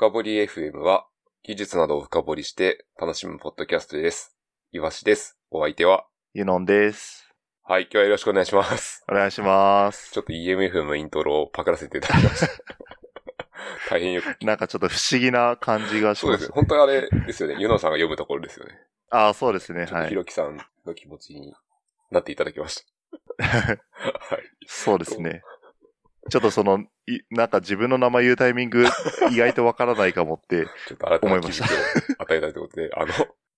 深掘り FM は技術などを深掘りして楽しむポッドキャストです。いわしです。お相手はゆのんです。はい、今日はよろしくお願いします。お願いします。ちょっと EMF のイントロをパクらせていただきました。大変よく。なんかちょっと不思議な感じがします、そうです。本当はあれですよね。ゆのんさんが読むところですよね。ああ、そうですね。はい。ひろきさんの気持ちになっていただきました。はい。そうですね。ちょっとその、いなんか自分の名前言うタイミング 意外とわからないかもって、ちょっと新たな気づきを与えたいということで、あの、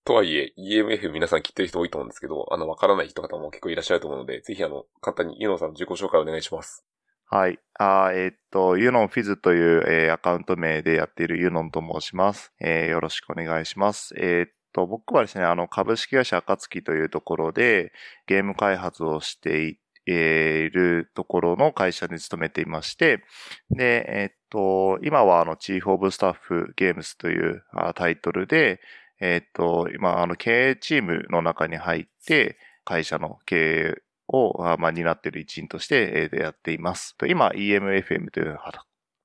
とはいえ、EMF 皆さん聞いてる人多いと思うんですけど、あの、わからない人方も結構いらっしゃると思うので、ぜひあの、簡単にユノンさんの自己紹介をお願いします。はい。あえー、っと、ユノンフィズという、えー、アカウント名でやっているユノンと申します。えー、よろしくお願いします。えー、っと、僕はですね、あの、株式会社暁というところで、ゲーム開発をしていえいるところの会社に勤めていまして、で、えっと、今はあの、チーフオブスタッフゲームスというタイトルで、えっと、今、あの、経営チームの中に入って、会社の経営を、まあ、担っている一員としてやっています。今、EMFM という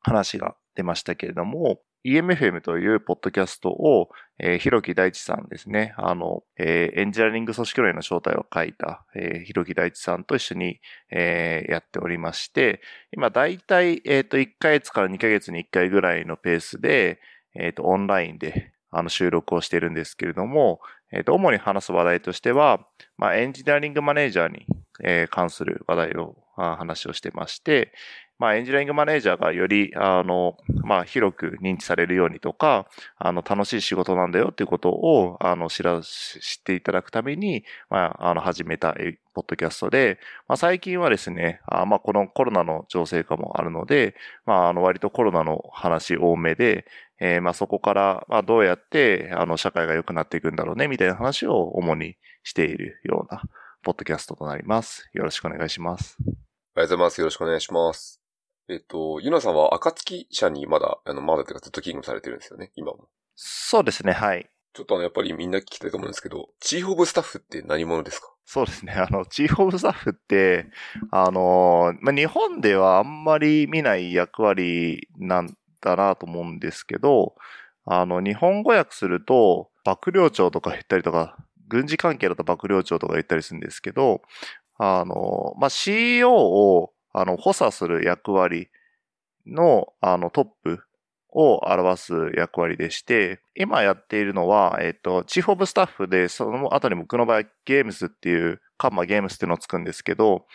話が出ましたけれども、EMFM というポッドキャストを、えー、ひろき大地さんですね。あの、えー、エンジニアリング組織論への正体を書いた、えー、ひろき大地さんと一緒に、えー、やっておりまして、今だいたい、えっ、ー、と、1ヶ月から2ヶ月に1回ぐらいのペースで、えっ、ー、と、オンラインで、あの、収録をしているんですけれども、えっ、ー、と、主に話す話題としては、まあ、エンジニアリングマネージャーに、えー、関する話題を、話をしてまして、まあ、エンジニアリングマネージャーがより、あの、まあ、広く認知されるようにとか、あの、楽しい仕事なんだよっていうことを、あの、知ら、知っていただくために、まあ、あの、始めた、ポッドキャストで、まあ、最近はですね、あまあ、このコロナの情勢化もあるので、まあ、あの、割とコロナの話多めで、えー、まあ、そこから、まあ、どうやって、あの、社会が良くなっていくんだろうね、みたいな話を主にしているような、ポッドキャストとなります。よろしくお願いします。ありがとうございます。よろしくお願いします。えっと、ユナさんは暁社にまだ、あの、まだというかずっと勤務されてるんですよね、今も。そうですね、はい。ちょっとあの、やっぱりみんな聞きたいと思うんですけど、チーフオブスタッフって何者ですか？そうですね。あの、チーフオブスタッフって、あの、まあ、日本ではあんまり見ない役割なんだなと思うんですけど、あの、日本語訳すると、幕僚長とか言ったりとか、軍事関係だと幕僚長とか言ったりするんですけど、あの、まあ、CEO をあの、補佐する役割の、あの、トップを表す役割でして、今やっているのは、えっ、と、チーフオブスタッフで、その後に僕の場合、ゲームスっていう、カンマゲームスっていうのをつくんですけど、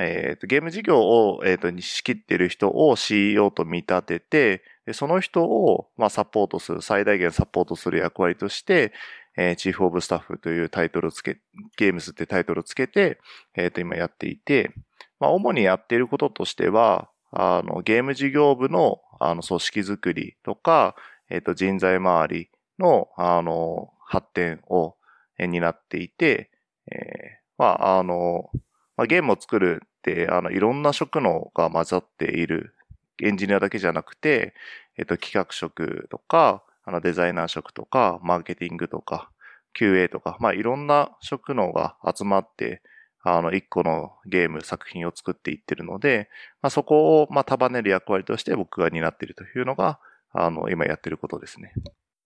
えっ、と、ゲーム事業を、えっ、と、に仕切っている人を CEO と見立てて、その人を、まあ、サポートする、最大限サポートする役割として、えー、チーフオブスタッフというタイトルをつけ、ゲームスってタイトルをつけて、えっ、と、今やっていて、まあ、主にやっていることとしては、あの、ゲーム事業部の、あの、組織づくりとか、えっ、ー、と、人材周りの、あの、発展を、えー、担っていて、えー、まあ、あの、まあ、ゲームを作るって、あの、いろんな職能が混ざっている、エンジニアだけじゃなくて、えっ、ー、と、企画職とか、あの、デザイナー職とか、マーケティングとか、QA とか、まあ、いろんな職能が集まって、あの、一個のゲーム、作品を作っていってるので、まあ、そこを、まあ、束ねる役割として僕が担っているというのが、あの、今やってることですね。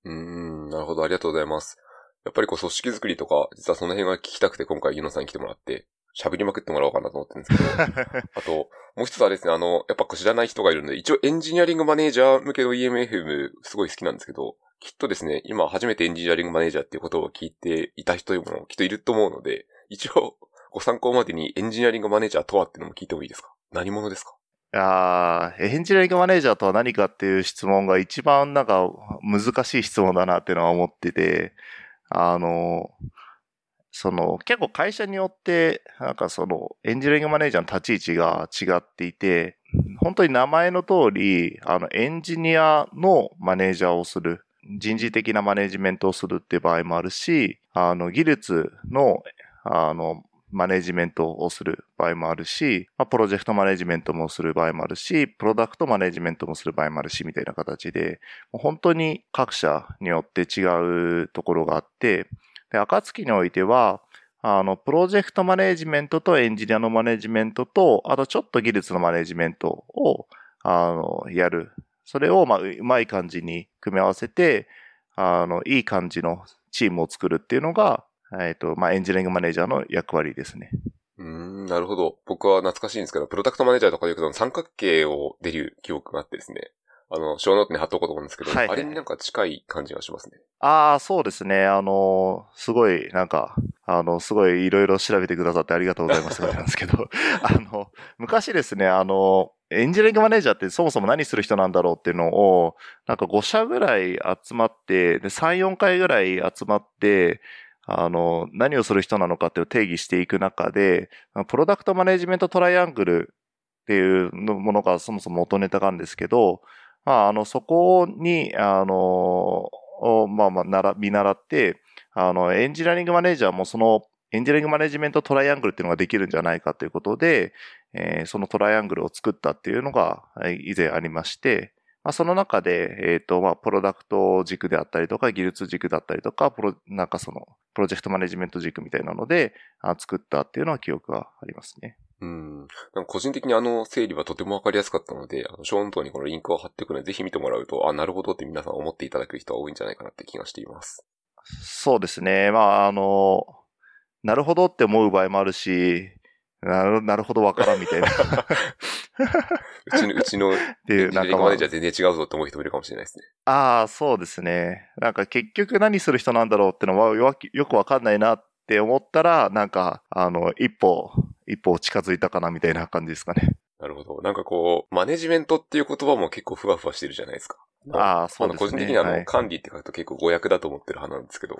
うん、なるほど、ありがとうございます。やっぱりこう、組織づくりとか、実はその辺が聞きたくて今回ユノさんに来てもらって、喋りまくってもらおうかなと思ってるんですけど、あと、もう一つはですね、あの、やっぱ知らない人がいるので、一応エンジニアリングマネージャー向けの EMFM すごい好きなんですけど、きっとですね、今初めてエンジニアリングマネージャーっていうことを聞いていた人もきっといると思うので、一応、ご参考までにエンジニアリングマネージャーとはっていうのも聞いてもいいですか？何者ですか？あエンジニアリングマネージャーとは何かっていう質問が一番なんか難しい質問だなっていうのは思ってて、あの、その結構会社によってなんかそのエンジニアリングマネージャーの立ち位置が違っていて、本当に名前の通り、あのエンジニアのマネージャーをする。人事的なマネジメントをするっていう場合もあるし、あの技術のあのマネジメントをする場合もあるし、まあ、プロジェクトマネジメントもする場合もあるし、プロダクトマネジメントもする場合もあるし、みたいな形で、本当に各社によって違うところがあって、で、暁においては、あの、プロジェクトマネジメントとエンジニアのマネジメントと、あとちょっと技術のマネジメントを、あの、やる、それを、まあ、うまい感じに組み合わせて、あの、いい感じのチームを作るっていうのが、えっ、と、まあ、エンジニアリングマネージャーの役割ですね。うん、なるほど。僕は懐かしいんですけど、プロダクトマネージャーとかで言うと三角形を出る記憶があってですね。あの、小ノートに貼っとこうと思うんですけど、はいはいあれになんか近い感じがしますね。ああ、そうですね。あの、すごい、なんか、あの、すごいいろいろ調べてくださってありがとうございます。なんですけど、あの、昔ですね、あの、エンジニアリングマネージャーってそもそも何する人なんだろうっていうのを、なんか5社ぐらい集まって、で、3、4回ぐらい集まって、あの、何をする人なのかっていうのを定義していく中で、プロダクトマネジメントトライアングルっていうのものがそもそも元ネタがあるんですけど、まあ、あの、そこに、あの、まあまあ、なら、見習って、あの、エンジニアリングマネージャーもその、エンジニアリングマネジメントトライアングルっていうのができるんじゃないかということで、えーそのトライアングルを作ったっていうのが以前ありまして、まあ、その中で、えっ、と、まあ、プロダクト軸であったりとか、技術軸だったりとか、プロ、なんかその、プロジェクトマネジメント軸みたいなので、あ作ったっていうのは記憶がありますね。うん。なんか個人的にあの整理はとてもわかりやすかったので、あの、ショーノートにこのリンクを貼っておくので、ぜひ見てもらうと、あ、なるほどって皆さん思っていただける人は多いんじゃないかなって気がしています。そうですね。まあ、あの、なるほどって思う場合もあるし、なるなるほどわからんみたいな。っ うちの、うちのエていう、なんか、まあアリングマネージャー全然違うぞって思う人もいるかもしれないですね。ああ、そうですね。なんか結局何する人なんだろうってのはよくよくわかんないなって思ったら、なんか、あの、一歩、一歩近づいたかなみたいな感じですかね。なるほど。なんかこう、マネジメントっていう言葉も結構ふわふわしてるじゃないですか。ああ、そうのですね。個人的にはあの、はい管理って書くと結構誤訳だと思ってる派なんですけど、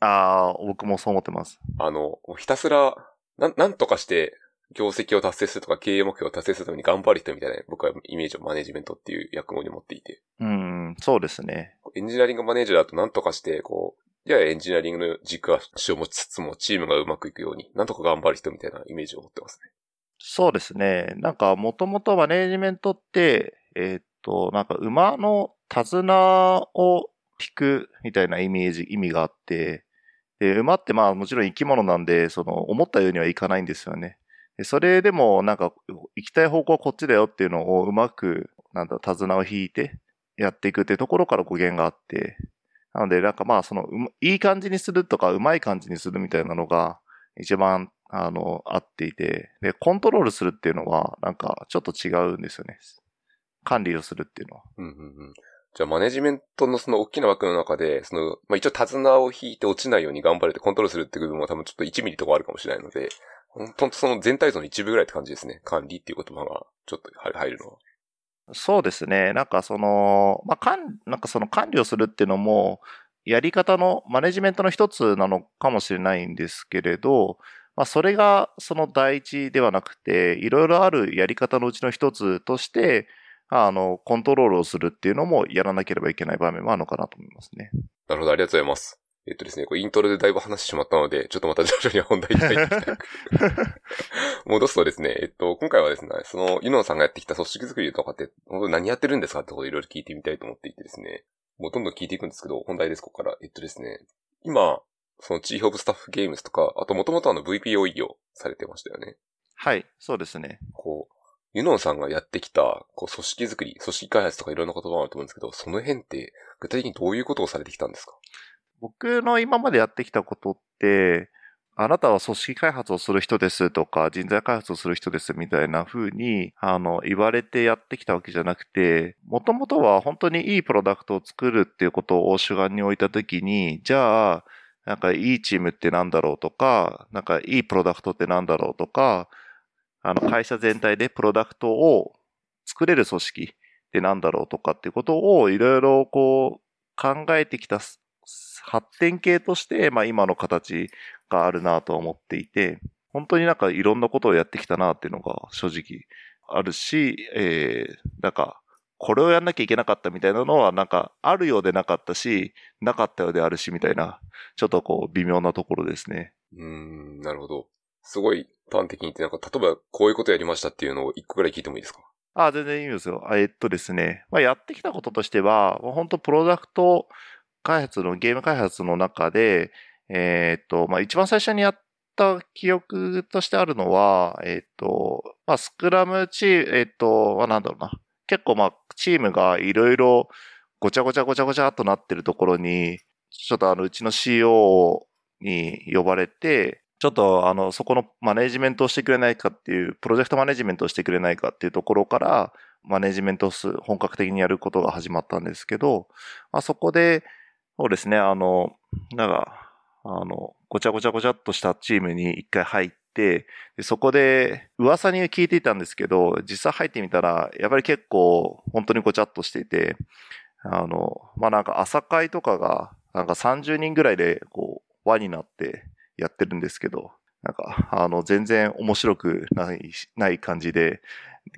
ああ、僕もそう思ってます。あの、ひたすら、なん、なんとかして、業績を達成するとか経営目標を達成するために頑張る人みたいな、僕はイメージをマネジメントっていう役割に持っていて、うん、そうですね。エンジニアリングマネージャーだとなんとかして、こう、ややエンジニアリングの軸足を持ちつつも、チームがうまくいくように、なんとか頑張る人みたいなイメージを持ってますね。そうですね。なんか、もともとマネージメントって、えーっと、なんか馬の手綱を引くみたいなイメージ、意味があって、で、馬ってまあもちろん生き物なんで、その、思ったようにはいかないんですよね。でそれでも、なんか、行きたい方向はこっちだよっていうのをうまく、なんだ、手綱を引いてやっていくってところから語源があって、なので、なんかまあ、その、いい感じにするとか、うまい感じにするみたいなのが、一番、あの、合っていて、で、コントロールするっていうのは、なんか、ちょっと違うんですよね。管理をするっていうのは。うんうんうん。じゃあ、マネジメントのその大きな枠の中で、その、まあ、一応手綱を引いて落ちないように頑張れてコントロールするっていう部分も多分ちょっと1ミリとかあるかもしれないので、ほんとその全体像の一部ぐらいって感じですね。管理っていう言葉がちょっと入るのは。そうですね。なんかその、まあ、管、なんかその管理をするっていうのも、やり方の、マネジメントの一つなのかもしれないんですけれど、まあ、それがその第一ではなくて、いろいろあるやり方のうちの一つとして、あの、コントロールをするっていうのもやらなければいけない場面もあるのかなと思いますね。なるほど、ありがとうございます。えっとですね、これイントロでだいぶ話してしまったので、ちょっとまた徐々に本題に入っていきたい。戻すとですね、えっと、今回はですね、その、ユノンさんがやってきた組織作りとかって、本当に何やってるんですか？ってことをいろいろ聞いてみたいと思っていてですね、もうどんどん聞いていくんですけど、本題です、ここから。えっとですね、今、そのチーフオブスタッフゲームズとか、あともともとあの VPO 営業されてましたよね。はい、そうですね。こう、ユノンさんがやってきた、こう、組織作り、組織開発とかいろんな言葉があると思うんですけど、その辺って、具体的にどういうことをされてきたんですか？僕の今までやってきたことって、あなたは組織開発をする人ですとか、人材開発をする人ですみたいな風に、あの、言われてやってきたわけじゃなくて、もともとは本当にいいプロダクトを作るっていうことを主眼に置いたときに、じゃあ、なんかいいチームってなんだろうとか、なんかいいプロダクトってなんだろうとか、あの、会社全体でプロダクトを作れる組織ってなんだろうとかっていうことをいろいろこう考えてきた発展系として、まあ今の形があるなと思っていて、本当になんかいろんなことをやってきたなっていうのが正直あるし、えー、なんか、これをやんなきゃいけなかったみたいなのは、なんか、あるようでなかったし、なかったようであるし、みたいな、ちょっとこう、微妙なところですね。うーん、なるほど。すごい端的に言って、なんか、例えばこういうことやりましたっていうのを一個ぐらい聞いてもいいですか？あ、全然いいですよ。えっとですね。まあ、やってきたこととしては、本当プロダクト開発の、ゲーム開発の中で、えっと、まあ、一番最初にやった記憶としてあるのは、えっと、まあ、スクラムチーム、えっと、まあ、なんだろうな。結構ま、チームがいろいろごちゃごちゃごちゃごちゃっとなってるところに、ちょっとあの、うちの CO に呼ばれて、ちょっとあの、そこのマネジメントをしてくれないかっていう、プロジェクトマネジメントをしてくれないかっていうところから、マネジメントを本格的にやることが始まったんですけど、まあ、そこで、そうですね、あの、なんか、あの、ごちゃごちゃごちゃっとしたチームに一回入って、でそこで噂に聞いていたんですけど、実際入ってみたら、やっぱり結構本当にごちゃっとしていて、あの、まあ、なんか朝会とかが、なんか30人ぐらいでこう、輪になってやってるんですけど、なんか、あの、全然面白くない、ない感じで、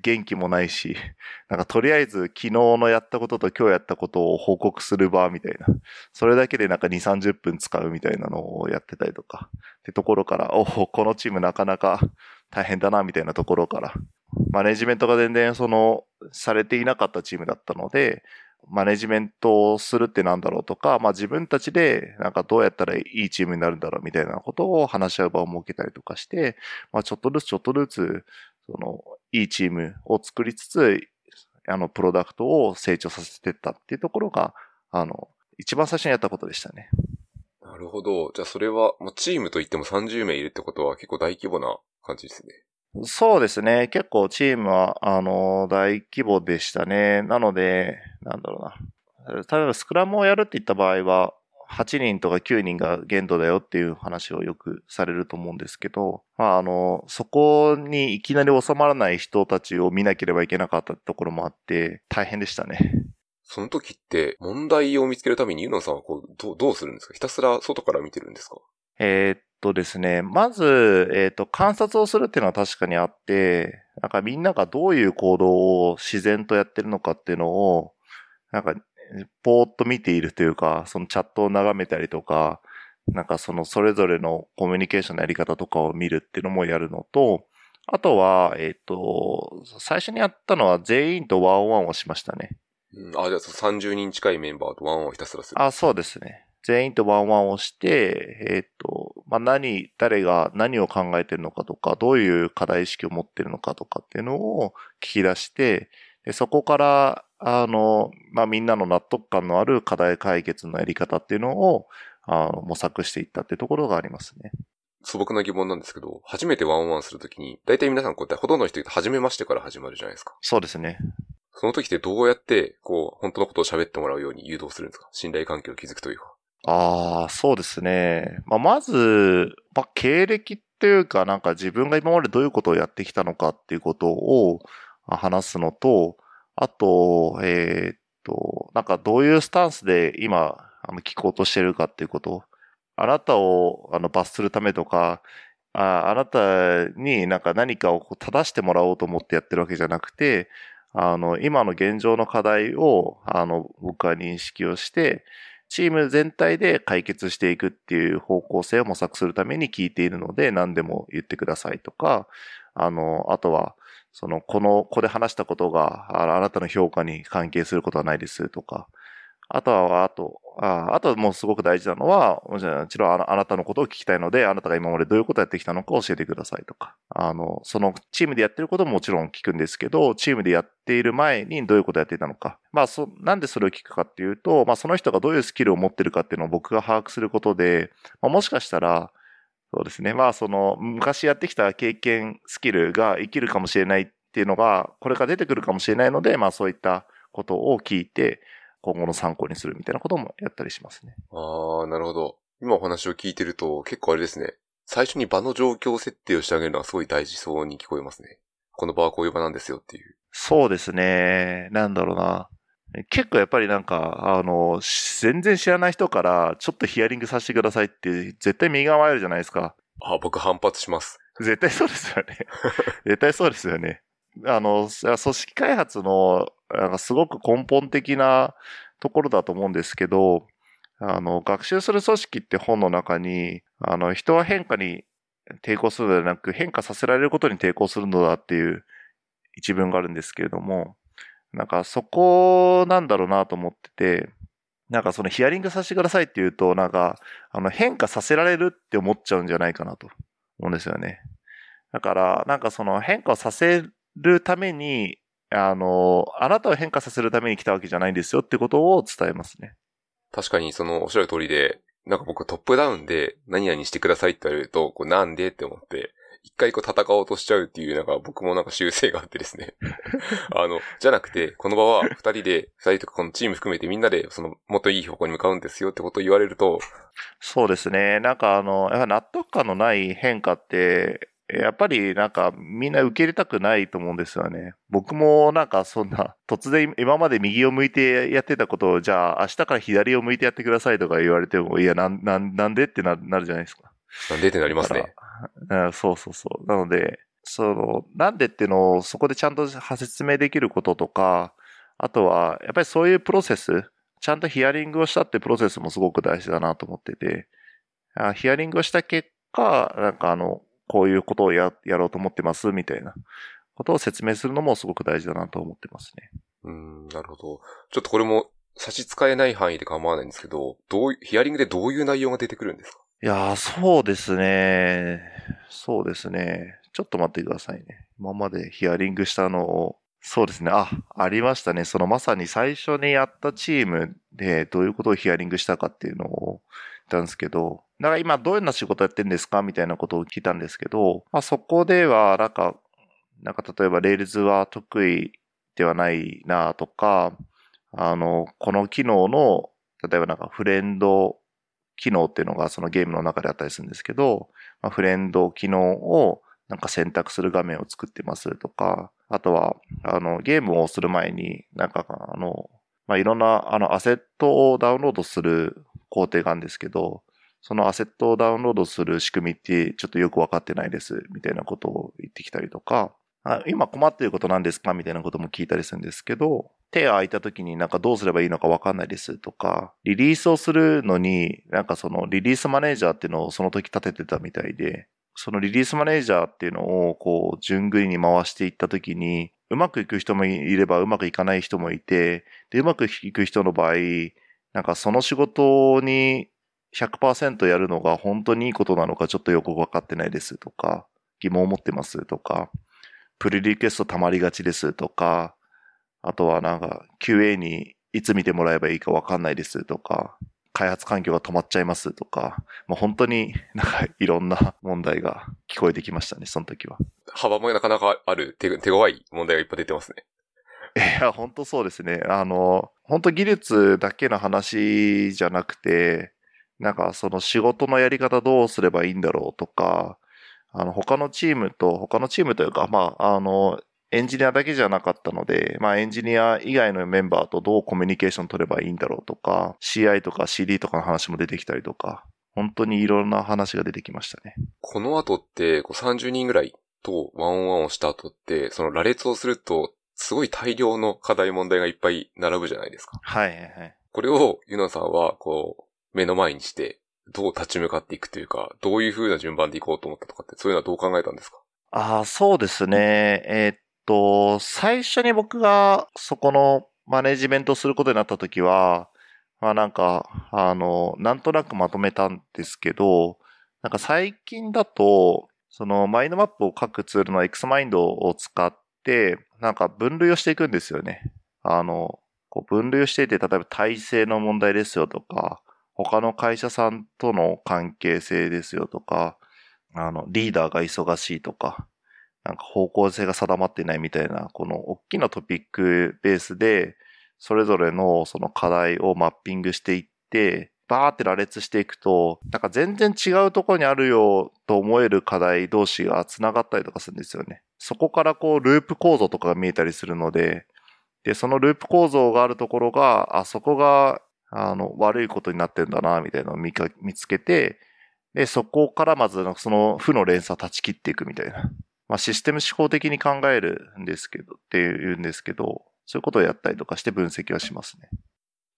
元気もないし、なんかとりあえず昨日のやったことと今日やったことを報告する場みたいな。それだけでなんか2、30分使うみたいなのをやってたりとか。ってところから、おお、このチームなかなか大変だなみたいなところから。マネジメントが全然その、されていなかったチームだったので、マネジメントをするってなんだろうとか、まあ自分たちでなんかどうやったらいいチームになるんだろうみたいなことを話し合う場を設けたりとかして、まあちょっとずつちょっとずつ、その、いいチームを作りつつ、あの、プロダクトを成長させていったっていうところが、あの、一番最初にやったことでしたね。なるほど。じゃあそれは、もうチームといっても30名いるってことは結構大規模な感じですね。そうですね。結構チームは、あの、大規模でしたね。なので、なんだろうな。例えばスクラムをやるって言った場合は、8人とか9人が限度だよっていう話をよくされると思うんですけど、まああの、そこにいきなり収まらない人たちを見なければいけなかったところもあって、大変でしたね。その時って問題を見つけるためにユノさんはこうどどうするんですか？ひたすら外から見てるんですか？えー、っとですね、まず、えー、っと、観察をするっていうのは確かにあって、なんかみんながどういう行動を自然とやってるのかっていうのを、なんかぽーっと見ているというか、そのチャットを眺めたりとか、なんかそのそれぞれのコミュニケーションのやり方とかを見るっていうのもやるのと、あとは、えっ、ー、と、最初にやったのは全員とワンオワンをしましたね。うん、あ、じゃあ30人近いメンバーとワンオンをひたすらする。あ、そうですね。全員とワンワンをして、えっ、ー、と、まあ、何、誰が何を考えてるのかとか、どういう課題意識を持ってるのかとかっていうのを聞き出して、でそこから、あの、まあ、みんなの納得感のある課題解決のやり方っていうのを、あの模索していったっていうところがありますね。素朴な疑問なんですけど、初めてワンワンするときに、大体皆さんこうやってほとんどの人初めましてから始まるじゃないですか。そうですね。その時ってどうやって、こう、本当のことを喋ってもらうように誘導するんですか？信頼関係を築くというか。ああ、そうですね。まあ、まず、まあ、経歴っていうか、なんか自分が今までどういうことをやってきたのかっていうことを話すのと、あと、えー、っと、なんかどういうスタンスで今、あの、聞こうとしてるかっていうこと。あなたを、あの、罰するためとか、ああなたになんか何かを正してもらおうと思ってやってるわけじゃなくて、あの、今の現状の課題を、あの、僕は認識をして、チーム全体で解決していくっていう方向性を模索するために聞いているので、何でも言ってくださいとか、あの、あとは、その、この、ここで話したことがあ、あなたの評価に関係することはないですとか、あとは、あと、ああともうすごく大事なのは、もちろんあなたのことを聞きたいので、あなたが今までどういうことをやってきたのか教えてくださいとか。あの、そのチームでやってることももちろん聞くんですけど、チームでやっている前にどういうことをやっていたのか。まあ、そ、なんでそれを聞くかっていうと、まあ、その人がどういうスキルを持ってるかっていうのを僕が把握することで、まあ、もしかしたら、そうですね。まあ、その、昔やってきた経験、スキルが生きるかもしれないっていうのが、これから出てくるかもしれないので、まあ、そういったことを聞いて、今後の参考にするみたいなこともやったりしますね。ああ、なるほど。今お話を聞いてると結構あれですね。最初に場の状況設定をしてあげるのはすごい大事そうに聞こえますね。この場はこういう場なんですよっていう。そうですね。なんだろうな。結構やっぱりなんか、あの、全然知らない人からちょっとヒアリングさせてくださいって絶対右側るじゃないですか。あ、僕反発します。絶対そうですよね。絶対そうですよね。あの、組織開発のなんかすごく根本的なところだと思うんですけど、あの、学習する組織って本の中に、あの、人は変化に抵抗するのではなく、変化させられることに抵抗するのだっていう一文があるんですけれども、なんかそこなんだろうなと思ってて、なんかそのヒアリングさせてくださいって言うと、なんか、あの変化させられるって思っちゃうんじゃないかなと思うんですよね。だから、なんかその変化をさせるために、あの、あなたを変化させるために来たわけじゃないんですよってことを伝えますね。確かにそのおっしゃる通りで、なんか僕トップダウンで何々してくださいって言われると、こうなんでって思って、一回こう戦おうとしちゃうっていう、なんか僕もなんか習性があってですね。あの、じゃなくて、この場は二人で、二人とかこのチーム含めてみんなで、その、もっといい方向に向かうんですよってことを言われると。そうですね。なんかあの、やっぱ納得感のない変化って、やっぱりなんかみんな受け入れたくないと思うんですよね。僕もなんかそんな突然今まで右を向いてやってたことをじゃあ明日から左を向いてやってくださいとか言われてもいやなんなんなんでってななるじゃないですか。なんでってなりますね。うん、そうそうそう。なので、その、なんでっていうのをそこでちゃんと説明できることとか、あとは、やっぱりそういうプロセス、ちゃんとヒアリングをしたってプロセスもすごく大事だなと思ってて、ヒアリングをした結果、なんかあの、こういうことをややろうと思ってますみたいなことを説明するのもすごく大事だなと思ってますね。うん、なるほど。ちょっとこれも差し支えない範囲で構わないんですけど、どう、ヒアリングでどういう内容が出てくるんですか？いやー、そうですね。そうですね。ちょっと待ってくださいね。今までヒアリングしたのを、そうですね。あ、ありましたね。そのまさに最初にやったチームでどういうことをヒアリングしたかっていうのを言ったんですけど、だから今どういうような仕事やってんですかみたいなことを聞いたんですけど、まあそこではなんか、なんか例えば Rails は得意ではないなとか、あの、この機能の、例えばなんかフレンド機能っていうのがそのゲームの中であったりするんですけど、まあ、フレンド機能をなんか選択する画面を作ってますとか、あとは、あの、ゲームをする前に、なんか、あの、まあ、いろんな、あの、アセットをダウンロードする工程があるんですけど、そのアセットをダウンロードする仕組みってちょっとよくわかってないです、みたいなことを言ってきたりとか、あ今困っていることなんですか？みたいなことも聞いたりするんですけど、手が空いた時になんかどうすればいいのかわかんないですとか、リリースをするのに、なんかそのリリースマネージャーっていうのをその時立ててたみたいで、そのリリースマネージャーっていうのをこう、順繰りに回していった時に、うまくいく人もいればうまくいかない人もいて、で、うまくいく人の場合、なんかその仕事に100%やるのが本当にいいことなのかちょっとよくわかってないですとか、疑問を持ってますとか、プリリクエスト溜まりがちですとか、あとはなんか QA にいつ見てもらえばいいかわかんないですとか、開発環境が止まっちゃいますとか、もう本当になんかいろんな問題が聞こえてきましたね、その時は。幅もなかなかある手手強い問題がいっぱい出てますね。いや、本当そうですね。あの、本当技術だけの話じゃなくて、なんかその仕事のやり方どうすればいいんだろうとか、あの、他のチームと、他のチームというか、まあ、あの、エンジニアだけじゃなかったので、まあエンジニア以外のメンバーとどうコミュニケーション取ればいいんだろうとか、CI とか CD とかの話も出てきたりとか、本当にいろんな話が出てきましたね。この後って、こう30人ぐらいとワンオンワンをした後って、その羅列をすると、すごい大量の課題問題がいっぱい並ぶじゃないですか。はいはいはい。これをユナさんは、こう、目の前にして、どう立ち向かっていくというか、どういう風な順番でいこうと思ったとかって、そういうのはどう考えたんですか？ああ、そうですね。えー、っと、最初に僕がそこのマネジメントすることになった時は、まあなんか、あの、なんとなくまとめたんですけど、なんか最近だと、そのマインドマップを書くツールの XMind を使って、なんか分類をしていくんですよね。あの、こう分類をしていて、例えば体制の問題ですよとか、他の会社さんとの関係性ですよとか、あの、リーダーが忙しいとか、なんか方向性が定まってないみたいな、この大きなトピックベースで、それぞれのその課題をマッピングしていって、バーって羅列していくと、なんか全然違うところにあるよと思える課題同士が繋がったりとかするんですよね。そこからこうループ構造とかが見えたりするので、で、そのループ構造があるところが、あそこがあの、悪いことになってんだな、みたいなのを見か見つけて、で、そこからまず、その負の連鎖断ち切っていくみたいな。まあ、システム思考的に考えるんですけど、っていうんですけど、そういうことをやったりとかして分析はしますね。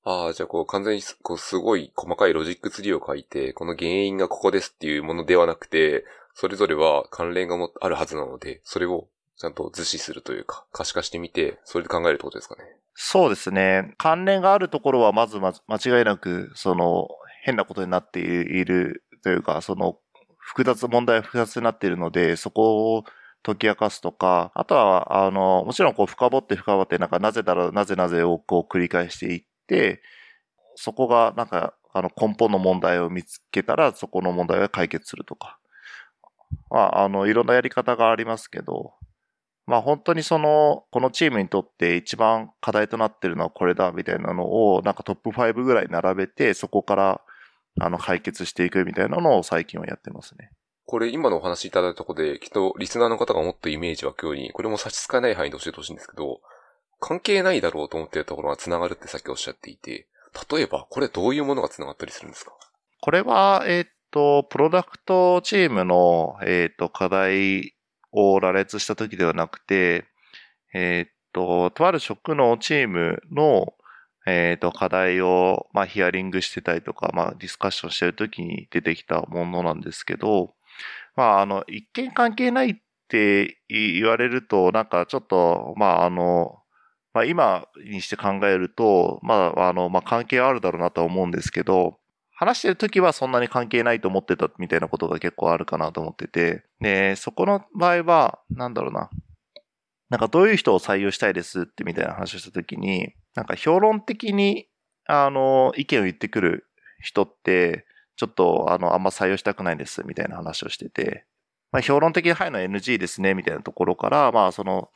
ああ、じゃあこう完全にこうすごい細かいロジックツリーを書いて、この原因がここですっていうものではなくて、それぞれは関連がもあるはずなので、それをちゃんと図示するというか、可視化してみて、それで考えるってことですかね。そうですね。関連があるところはまず間違いなく、その、変なことになっているというか、その、複雑、問題は複雑になっているので、そこを解き明かすとか、あとは、あの、もちろんこう深掘って深掘って、なんかなぜだろう、なぜなぜをこう繰り返していって、そこがなんか、あの根本の問題を見つけたら、そこの問題が解決するとか。まあ、あの、いろんなやり方がありますけど、まあ本当にその、このチームにとって一番課題となってるのはこれだみたいなのを、なんかトップ5ぐらい並べて、そこからあの解決していくみたいなのを最近はやってますね。これ今のお話いただいたとこで、きっとリスナーの方がもっとイメージ湧くように、これも差し支えない範囲で教えてほしいんですけど、関係ないだろうと思っているところが繋がるってさっきおっしゃっていて、例えばこれどういうものが繋がったりするんですか？これは、えー、っと、プロダクトチームの、えー、っと、課題を羅列した時ではなくて、えー、っと、とある職のチームの、えっ、と、課題を、まあ、ヒアリングしてたりとか、まあ、ディスカッションしてるときに出てきたものなんですけど、まあ、あの、一見関係ないって言われると、なんかちょっと、まあ、あの、まあ、今にして考えると、まあ、あの、まあ、関係あるだろうなとは思うんですけど、話してるときはそんなに関係ないと思ってたみたいなことが結構あるかなと思ってて、で、そこの場合は、なんだろうな。なんかどういう人を採用したいですってみたいな話をしたときに、なんか評論的に、あの、意見を言ってくる人って、ちょっと、あの、あんま採用したくないんです、みたいな話をしてて、まあ、評論的に入るのは NG ですね、みたいなところから、まあ、その、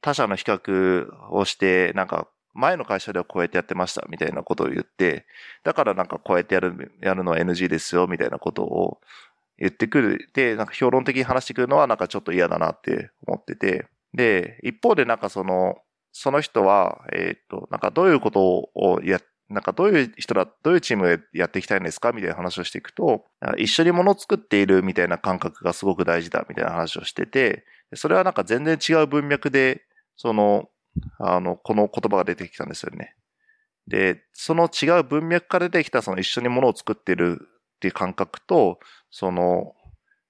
他社の比較をして、なんか、前の会社ではこうやってやってました、みたいなことを言って、だからなんかこうやってやる、やるのは NG ですよ、みたいなことを言ってくる。で、なんか評論的に話してくるのはなんかちょっと嫌だなって思ってて、で、一方でなんかその、その人は、えっ、ー、と、なんかどういうことをやっ、なんかどういう人だ、どういうチームでやっていきたいんですかみたいな話をしていくと、一緒に物を作っているみたいな感覚がすごく大事だみたいな話をしてて、それはなんか全然違う文脈で、その、あの、この言葉が出てきたんですよね。で、その違う文脈から出てきたその一緒に物を作っているっていう感覚と、その、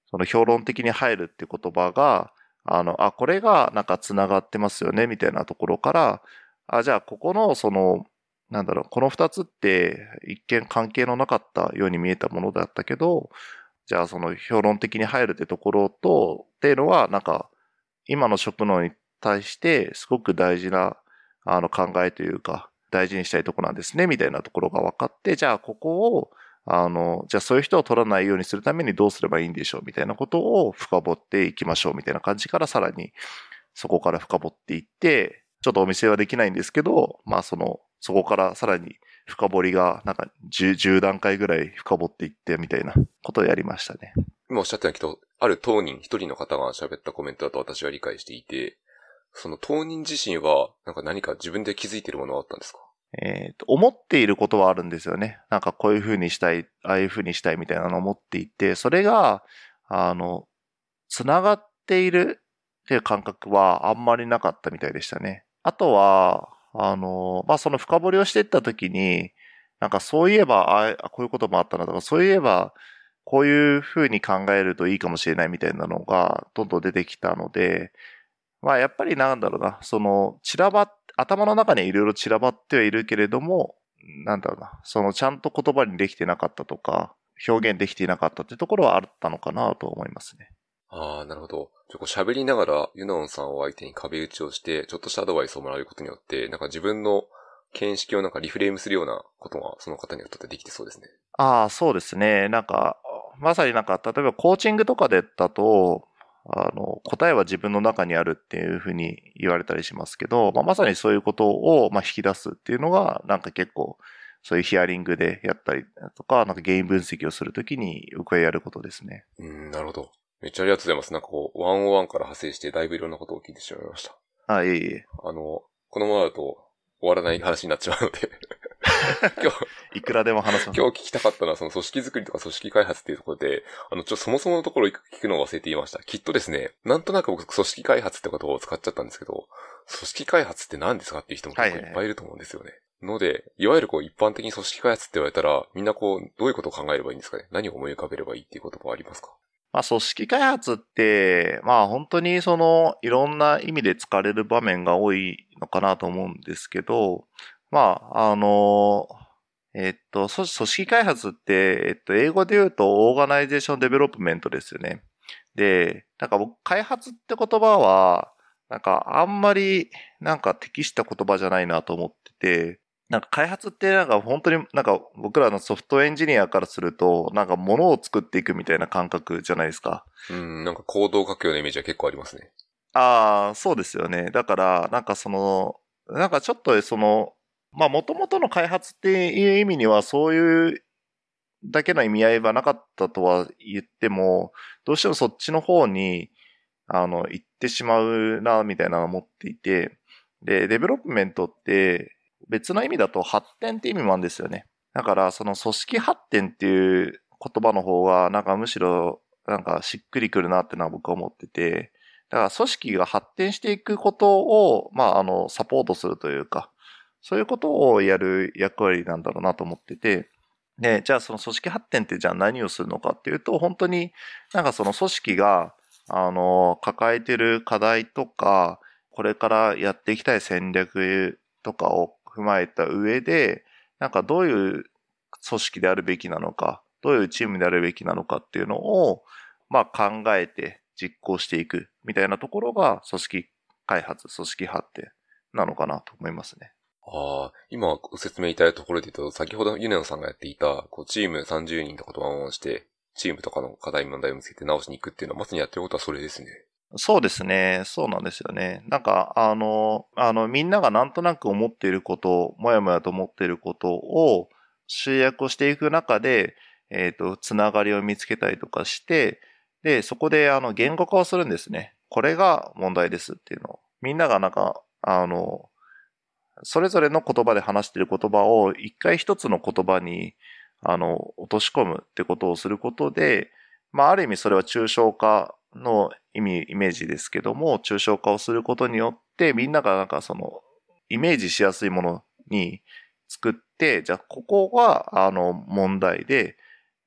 その評論的に入るっていう言葉が、あの、あ、これがなんか繋がってますよね、みたいなところから、あ、じゃあここのその、なんだろう、この二つって一見関係のなかったように見えたものだったけど、じゃあその評論的に入るってところと、っていうのはなんか、今の職能に対してすごく大事なあの考えというか、大事にしたいとこなんですね、みたいなところが分かって、じゃあここをあの、じゃあそういう人を取らないようにするためにどうすればいいんでしょうみたいなことを深掘っていきましょうみたいな感じからさらにそこから深掘っていって、ちょっとお見せはできないんですけど、まあその、そこからさらに深掘りがなんか 10, 10段階ぐらい深掘っていってみたいなことをやりましたね。今おっしゃったけど、ある当人一人の方が喋ったコメントだと私は理解していて、その当人自身はなんか何か自分で気づいているものはあったんですか？えっ、ー、と、思っていることはあるんですよね。なんかこういう風にしたい、ああいう風にしたいみたいなのを思っていて、それが、あの、つながっているっていう感覚はあんまりなかったみたいでしたね。あとは、あの、まあ、その深掘りをしていった時に、なんかそういえば、あこういうこともあったなとか、そういえば、こういう風に考えるといいかもしれないみたいなのがどんどん出てきたので、まあやっぱりなんだろうな、その散らば頭の中にいろいろ散らばってはいるけれども、なんだろうな、そのちゃんと言葉にできてなかったとか、表現できていなかったっていうところはあったのかなと思いますね。ああ、なるほど。ちょこう喋りながら、ユノンさんを相手に壁打ちをして、ちょっとしたアドバイスをもらうことによって、なんか自分の見識をなんかリフレームするようなことが、その方によってできてそうですね。ああ、そうですね。なんか、まさになんか、例えばコーチングとかでだと、あの、答えは自分の中にあるっていうふうに言われたりしますけど、まあ、まさにそういうことを、まあ、引き出すっていうのが、なんか結構、そういうヒアリングでやったりとか、なんか原因分析をするときによくやることですね。うん、なるほど。めっちゃありがとうございます。なんかこう、ワンオワンから派生してだいぶいろんなことを聞いてしまいました。あ、いえいえ。あの、このままだと終わらない話になっちまうので 今日、いくらでも話す。今日聞きたかったのは、その組織づくりとか組織開発っていうところで、あの、ちょそもそものところ聞くのを忘れていました。きっとですね、なんとなく僕、組織開発ってことを使っちゃったんですけど、組織開発って何ですかっていう人も結構いっぱいいると思うんですよね。はいはい、ので、いわゆるこう一般的に組織開発って言われたら、みんなこう、どういうことを考えればいいんですかね何を思い浮かべればいいっていうこともありますか？まあ、組織開発って、まあ、本当にその、いろんな意味で使われる場面が多いのかなと思うんですけど、まあ、あの、えっと、組織開発って、えっと、英語で言うと、 organization development ですよね。で、なんか僕、開発って言葉は、なんかあんまりなんか適した言葉じゃないなと思ってて、なんか開発ってなんか本当になんか僕らのソフトエンジニアからすると、なんか物を作っていくみたいな感覚じゃないですか。うん、なんかコードを書くようなイメージは結構ありますね。ああ、そうですよね。だから、なんかその、なんかちょっとその、まあ元々の開発っていう意味にはそういうだけの意味合いはなかったとは言っても、どうしてもそっちの方に、あの、行ってしまうな、みたいなのを思っていて、で、 development って別の意味だと発展って意味もあるんですよね。だから、その組織発展っていう言葉の方が、なんかむしろ、なんかしっくりくるなってのは僕は思ってて、だから組織が発展していくことを、まあ、あの、サポートするというか、そういうことをやる役割なんだろうなと思ってて、で、じゃあその組織発展ってじゃあ何をするのかっていうと、本当になんかその組織が、あの、抱えてる課題とか、これからやっていきたい戦略とかを踏まえた上で、なんかどういう組織であるべきなのか、どういうチームであるべきなのかっていうのを、まあ考えて実行していくみたいなところが組織開発、組織発展なのかなと思いますね。ああ、今ご説明いただいたところで言うと、先ほどユネノさんがやっていた、こう、チーム30人とかとワンワンして、チームとかの課題問題を見つけて直しに行くっていうのは、まさにやってることはそれですね。そうですね。そうなんですよね。なんか、あの、あの、みんながなんとなく思っていること、もやもやと思っていることを集約をしていく中で、えっ、ー、と、つながりを見つけたりとかして、で、そこで、あの、言語化をするんですね。これが問題ですっていうのを。みんながなんか、あの、それぞれの言葉で話している言葉を一回一つの言葉に、あの、落とし込むってことをすることで、まあ、ある意味それは抽象化の意味、イメージですけども、抽象化をすることによって、みんながなんかその、イメージしやすいものに作って、じゃあ、ここが、あの、問題で、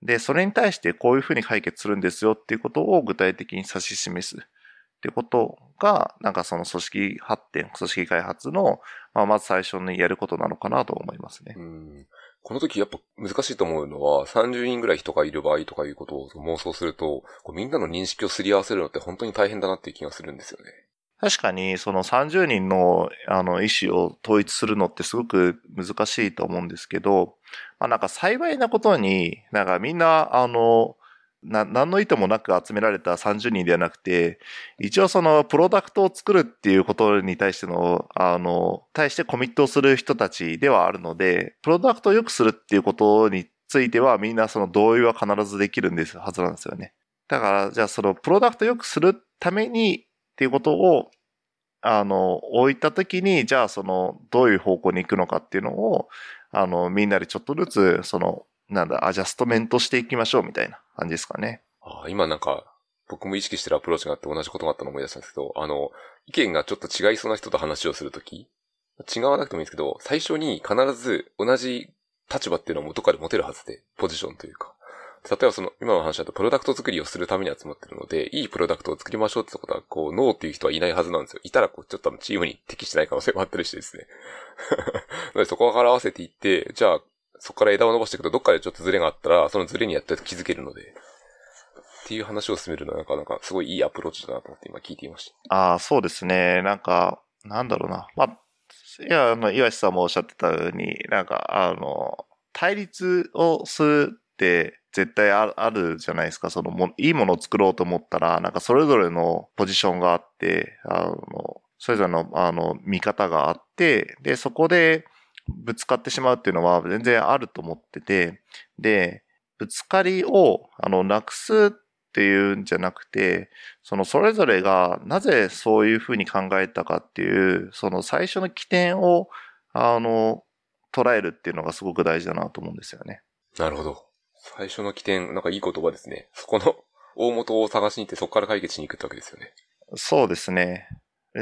で、それに対してこういうふうに解決するんですよっていうことを具体的に指し示す。ってことが、なんかその組織発展、組織開発の、まあ、まず最初にやることなのかなと思いますね。うんこの時やっぱ難しいと思うのは、30人ぐらい人がいる場合とかいうことを妄想すると、こうみんなの認識をすり合わせるのって本当に大変だなっていう気がするんですよね。確かに、その30人の、あの、意思を統一するのってすごく難しいと思うんですけど、まあなんか幸いなことに、なんかみんな、あの、な、何の意図もなく集められた30人ではなくて、一応そのプロダクトを作るっていうことに対しての、あの、対してコミットをする人たちではあるので、プロダクトを良くするっていうことについてはみんなその同意は必ずできるんですはずなんですよね。だから、じゃあそのプロダクトを良くするためにっていうことを、あの、置いたときに、じゃあその、どういう方向に行くのかっていうのを、あの、みんなでちょっとずつ、その、なんだ、アジャストメントしていきましょうみたいな感じですかね。ああ今なんか、僕も意識してるアプローチがあって同じことがあったのを思い出したんですけど、あの、意見がちょっと違いそうな人と話をするとき、違わなくてもいいんですけど、最初に必ず同じ立場っていうのは元から持てるはずで、ポジションというか。例えばその、今の話だとプロダクト作りをするために集まってるので、いいプロダクトを作りましょうってことは、こう、ノーっていう人はいないはずなんですよ。いたら、こう、ちょっとチームに適してない可能性もあったりしてですね。そこから合わせていって、じゃあ、そこから枝を伸ばしていくと、どっかでちょっとズレがあったら、そのズレにやってると気づけるので、っていう話を進めるのはなかなかすごいいいアプローチだなと思って今聞いていました。ああ、そうですね。なんか、なんだろうな。まあ、いや、あの、岩下さんもおっしゃってたように、なんか、あの、対立をするって絶対あるじゃないですか。そのも、いいものを作ろうと思ったら、なんかそれぞれのポジションがあって、あの、それぞれの、あの、見方があって、で、そこで、ぶつかってしまうっていうのは全然あると思ってて、で、ぶつかりを、あの、なくすっていうんじゃなくて、そのそれぞれがなぜそういうふうに考えたかっていう、その最初の起点を、あの、捉えるっていうのがすごく大事だなと思うんですよね。なるほど。最初の起点、なんかいい言葉ですね。そこの大元を探しに行ってそこから解決しに行くってわけですよね。そうですね。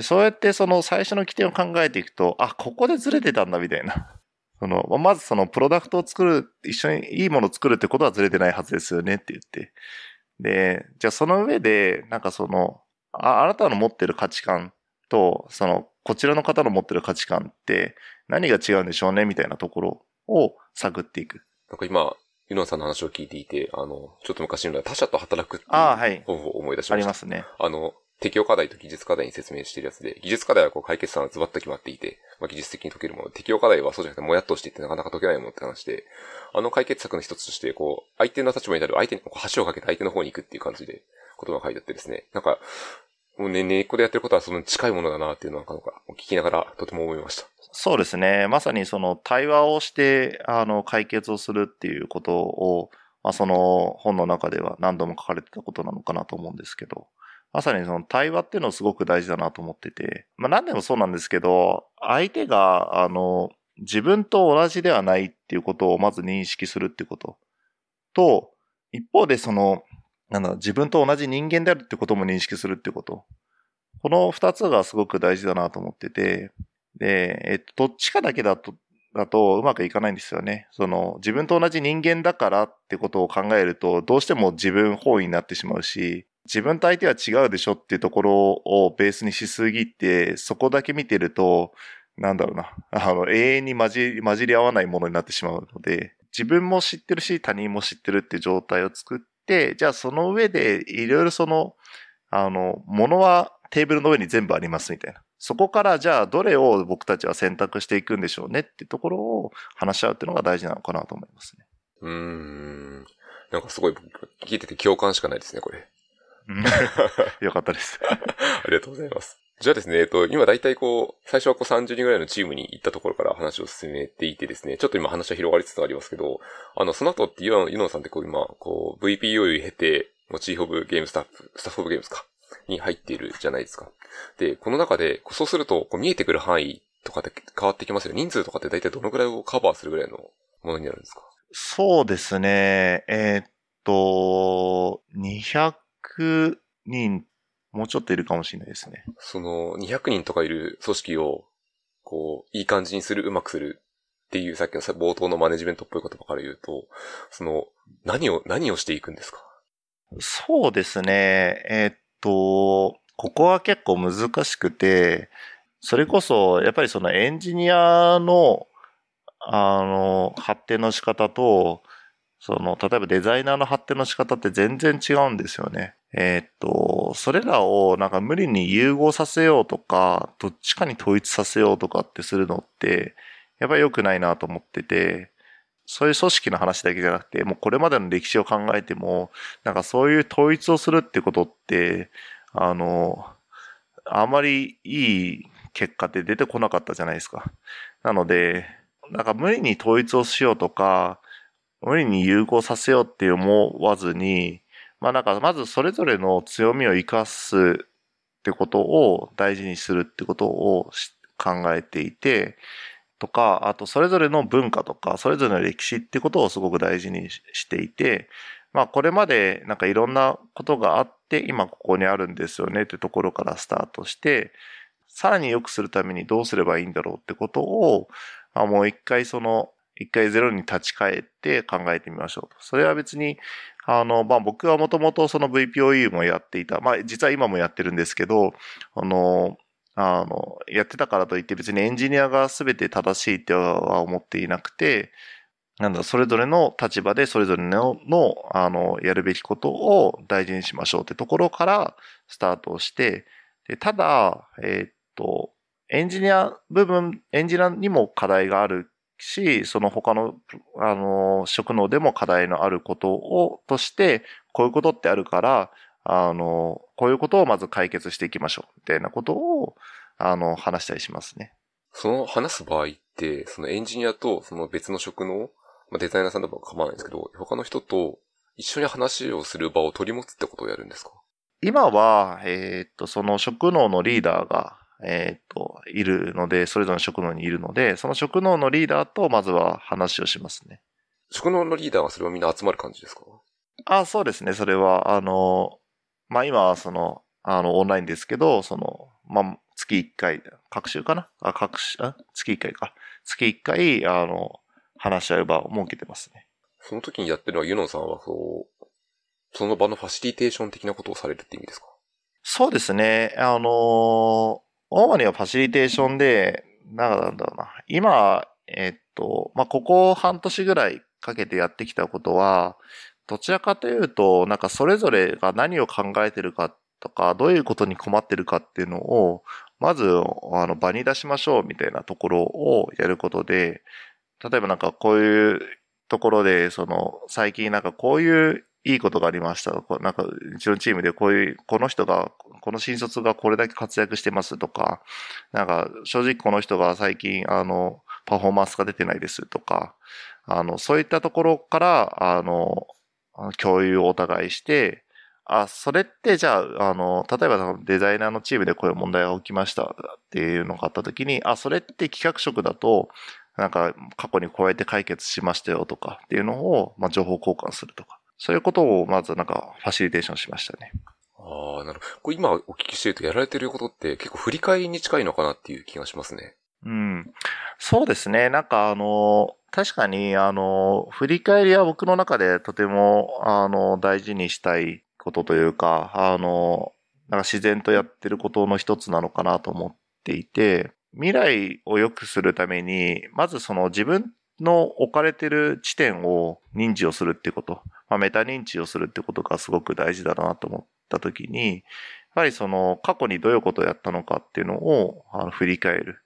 そうやってその最初の起点を考えていくと、あ、ここでずれてたんだみたいな。その、まずそのプロダクトを作る、一緒にいいものを作るってことはずれてないはずですよねって言って。で、じゃあその上で、なんかその、ああなたの持ってる価値観と、その、こちらの方の持ってる価値観って何が違うんでしょうねみたいなところを探っていく。なんか今、ユノンさんの話を聞いていて、あの、ちょっと昔の他者と働くっていうああ、はい。方法を思い出しあました。りますね。あの、適用課題と技術課題に説明しているやつで、技術課題はこう解決策がズバッと決まっていて、まあ、技術的に解けるもの。適用課題はそうじゃなくてもやっとしていってなかなか解けないものって話で、あの解決策の一つとして、こう、相手の立場になる相手にこう橋をかけて相手の方に行くっていう感じで言葉が書いてあってですね、なんか、もうね、根っこでやってることはその近いものだなっていうのはなんか聞きながらとても思いました。そうですね。まさにその対話をして、あの、解決をするっていうことを、まあ、その本の中では何度も書かれてたことなのかなと思うんですけど、まさにその対話っていうのはすごく大事だなと思ってて、まあ何でもそうなんですけど、相手が、あの、自分と同じではないっていうことをまず認識するっていうことと、一方でその、なんだ、自分と同じ人間であるってことも認識するってこと。この二つがすごく大事だなと思ってて、で、えっと、どっちかだけだと、だとうまくいかないんですよね。その、自分と同じ人間だからってことを考えると、どうしても自分本位になってしまうし、自分と相手は違うでしょっていうところをベースにしすぎて、そこだけ見てると、なんだろうな、あの、永遠に混じり、混じり合わないものになってしまうので、自分も知ってるし、他人も知ってるっていう状態を作って、じゃあその上で、いろいろその、あの、ものはテーブルの上に全部ありますみたいな。そこからじゃあどれを僕たちは選択していくんでしょうねってところを話し合うっていうのが大事なのかなと思いますね。うーん。なんかすごい聞いてて共感しかないですね、これ。よかったです。ありがとうございます。じゃあですね、えっと、今大体こう、最初はこう30人ぐらいのチームに行ったところから話を進めていてですね、ちょっと今話は広がりつつありますけど、あの、その後ってユノンさんってこう今、こう、VPO を経て、もうチーフオブゲームスタッフ、スタッフオブゲームスか、に入っているじゃないですか。で、この中で、そうすると、こう見えてくる範囲とかって変わってきますよ。人数とかって大体どのくらいをカバーするぐらいのものになるんですか？そうですね。えーっと、200人、もうちょっといるかもしれないですね。その、200人とかいる組織を、こう、いい感じにする、うまくするっていう、さっきのさ冒頭のマネジメントっぽい言葉から言うと、その、何を、何をしていくんですか？そうですね。えーっと、ここは結構難しくて、それこそ、やっぱりそのエンジニアの、あの、発展の仕方と、その、例えばデザイナーの発展の仕方って全然違うんですよね。えーっと、それらをなんか無理に融合させようとか、どっちかに統一させようとかってするのって、やっぱり良くないなと思ってて、そういう組織の話だけじゃなくて、もうこれまでの歴史を考えても、なんかそういう統一をするってことって、あの、あまりいい結果って出てこなかったじゃないですか。なので、なんか無理に統一をしようとか、無理に融合させようって思わずに、まあなんかまずそれぞれの強みを生かすってことを大事にするってことを考えていて、とか、あとそれぞれの文化とか、それぞれの歴史ってことをすごく大事にしていて、まあこれまでなんかいろんなことがあって、今ここにあるんですよねってところからスタートして、さらに良くするためにどうすればいいんだろうってことを、まあもう一回その、一回ゼロに立ち返って考えてみましょうと。それは別に、あの、まあ僕はもともとその VPOE もやっていた。まあ実は今もやってるんですけど、あの、あの、やってたからといって別にエンジニアが全て正しいっては思っていなくて、なんだ、それぞれの立場でそれぞれの、の、あの、やるべきことを大事にしましょうってところからスタートをして、でただ、えーっと、エンジニア部分、エンジニアにも課題があるし、その他の、あの、職能でも課題のあることを、として、こういうことってあるから、あの、こういうことをまず解決していきましょう、みたいなことを、あの、話したりしますね。その話す場合って、そのエンジニアとその別の職能、まあ、デザイナーさんでも構わないんですけど、他の人と一緒に話をする場を取り持つってことをやるんですか？今は、えーっと、その職能のリーダーが、えーっと、いるので、それぞれの職能にいるので、その職能のリーダーとまずは話をしますね。職能のリーダーはそれはみんな集まる感じですか？あ、そうですね。それは、あの、まあ、今はその、あの、オンラインですけど、その、まあ、月1回、各週かな？あ、各週、あ、月1回か。月1回、あの、話し合う場を設けてますね。その時にやってるのはユノンさんはそう、その場のファシリテーション的なことをされるって意味ですか？そうですね。あの、主にはファシリテーションで、なんだろうな。今、えっと、まあ、ここ半年ぐらいかけてやってきたことは、どちらかというと、なんかそれぞれが何を考えてるかとか、どういうことに困ってるかっていうのを、まず、あの、場に出しましょうみたいなところをやることで、例えばなんかこういうところで、その、最近なんかこういういいことがありました。なんか、うちのチームでこういう、この人が、この新卒がこれだけ活躍してますとか、なんか、正直この人が最近、あの、パフォーマンスが出てないですとか、あの、そういったところから、あの、共有をお互いして、あ、それってじゃあ、あの、例えばデザイナーのチームでこういう問題が起きましたっていうのがあった時に、あ、それって企画職だと、なんか過去にこうやって解決しましたよとかっていうのを、まあ、情報交換するとか。そういうことをまずなんかファシリテーションしましたね。ああ、なるほど。これ今お聞きしてるとやられてることって結構振り返りに近いのかなっていう気がしますね。うん。そうですね。なんかあの、確かにあの、振り返りは僕の中でとてもあの、大事にしたいことというか、あの、なんか自然とやってることの一つなのかなと思っていて、未来を良くするために、まずその自分の置かれてる地点を認知をするってこと、まあ、メタ認知をするってことがすごく大事だなと思ったときに、やはりその過去にどういうことをやったのかっていうのをあの振り返る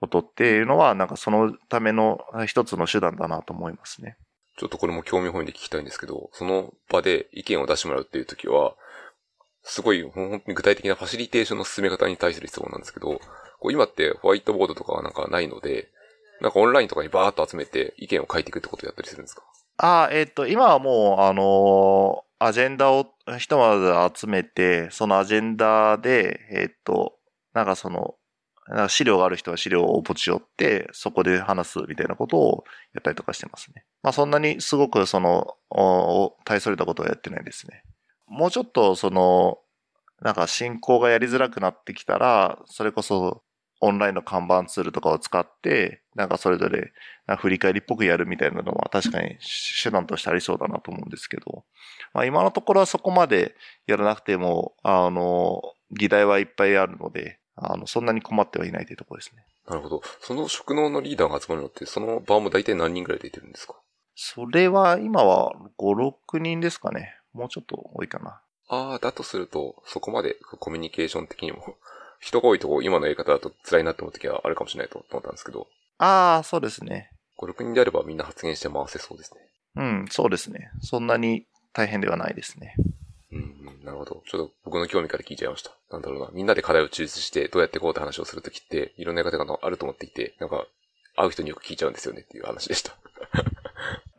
ことっていうのは、なんかそのための一つの手段だなと思いますね。ちょっとこれも興味本位で聞きたいんですけど、その場で意見を出してもらうっていう時は、すごい本当に具体的なファシリテーションの進め方に対する質問なんですけど、今ってホワイトボードとかはなんかないので、なんかオンラインとかにバーっと集めて意見を書いていくってことをやったりするんですか？ああ、えっ、ー、と、今はもう、あのー、アジェンダをひとまず集めて、そのアジェンダで、えっ、ー、と、なんかその、なんか資料がある人は資料を持ち寄って、そこで話すみたいなことをやったりとかしてますね。まあそんなにすごくその、大それたことはやってないですね。もうちょっとその、なんか進行がやりづらくなってきたら、それこそオンラインの看板ツールとかを使って、なんかそれぞれ振り返りっぽくやるみたいなのは確かに手段としてありそうだなと思うんですけど、まあ今のところはそこまでやらなくても、あの、議題はいっぱいあるので、あの、そんなに困ってはいないというところですね。なるほど。その職能のリーダーが集まるのって、その場も大体何人ぐらい出てるんですか？それは今は5、6人ですかね。もうちょっと多いかな。ああ、だとすると、そこまでコミュニケーション的にも人が多いとこ今のやり方だと辛いなって思う時はあるかもしれないと思ったんですけど。ああ、そうですね。5、6人であればみんな発言して回せそうですね。うん、そうですね。そんなに大変ではないですね。うん、なるほど。ちょっと僕の興味から聞いちゃいました。なんだろうな。みんなで課題を抽出してどうやってこうって話をするときって、いろんなやり方があると思っていて、なんか、会う人によく聞いちゃうんですよねっていう話でした。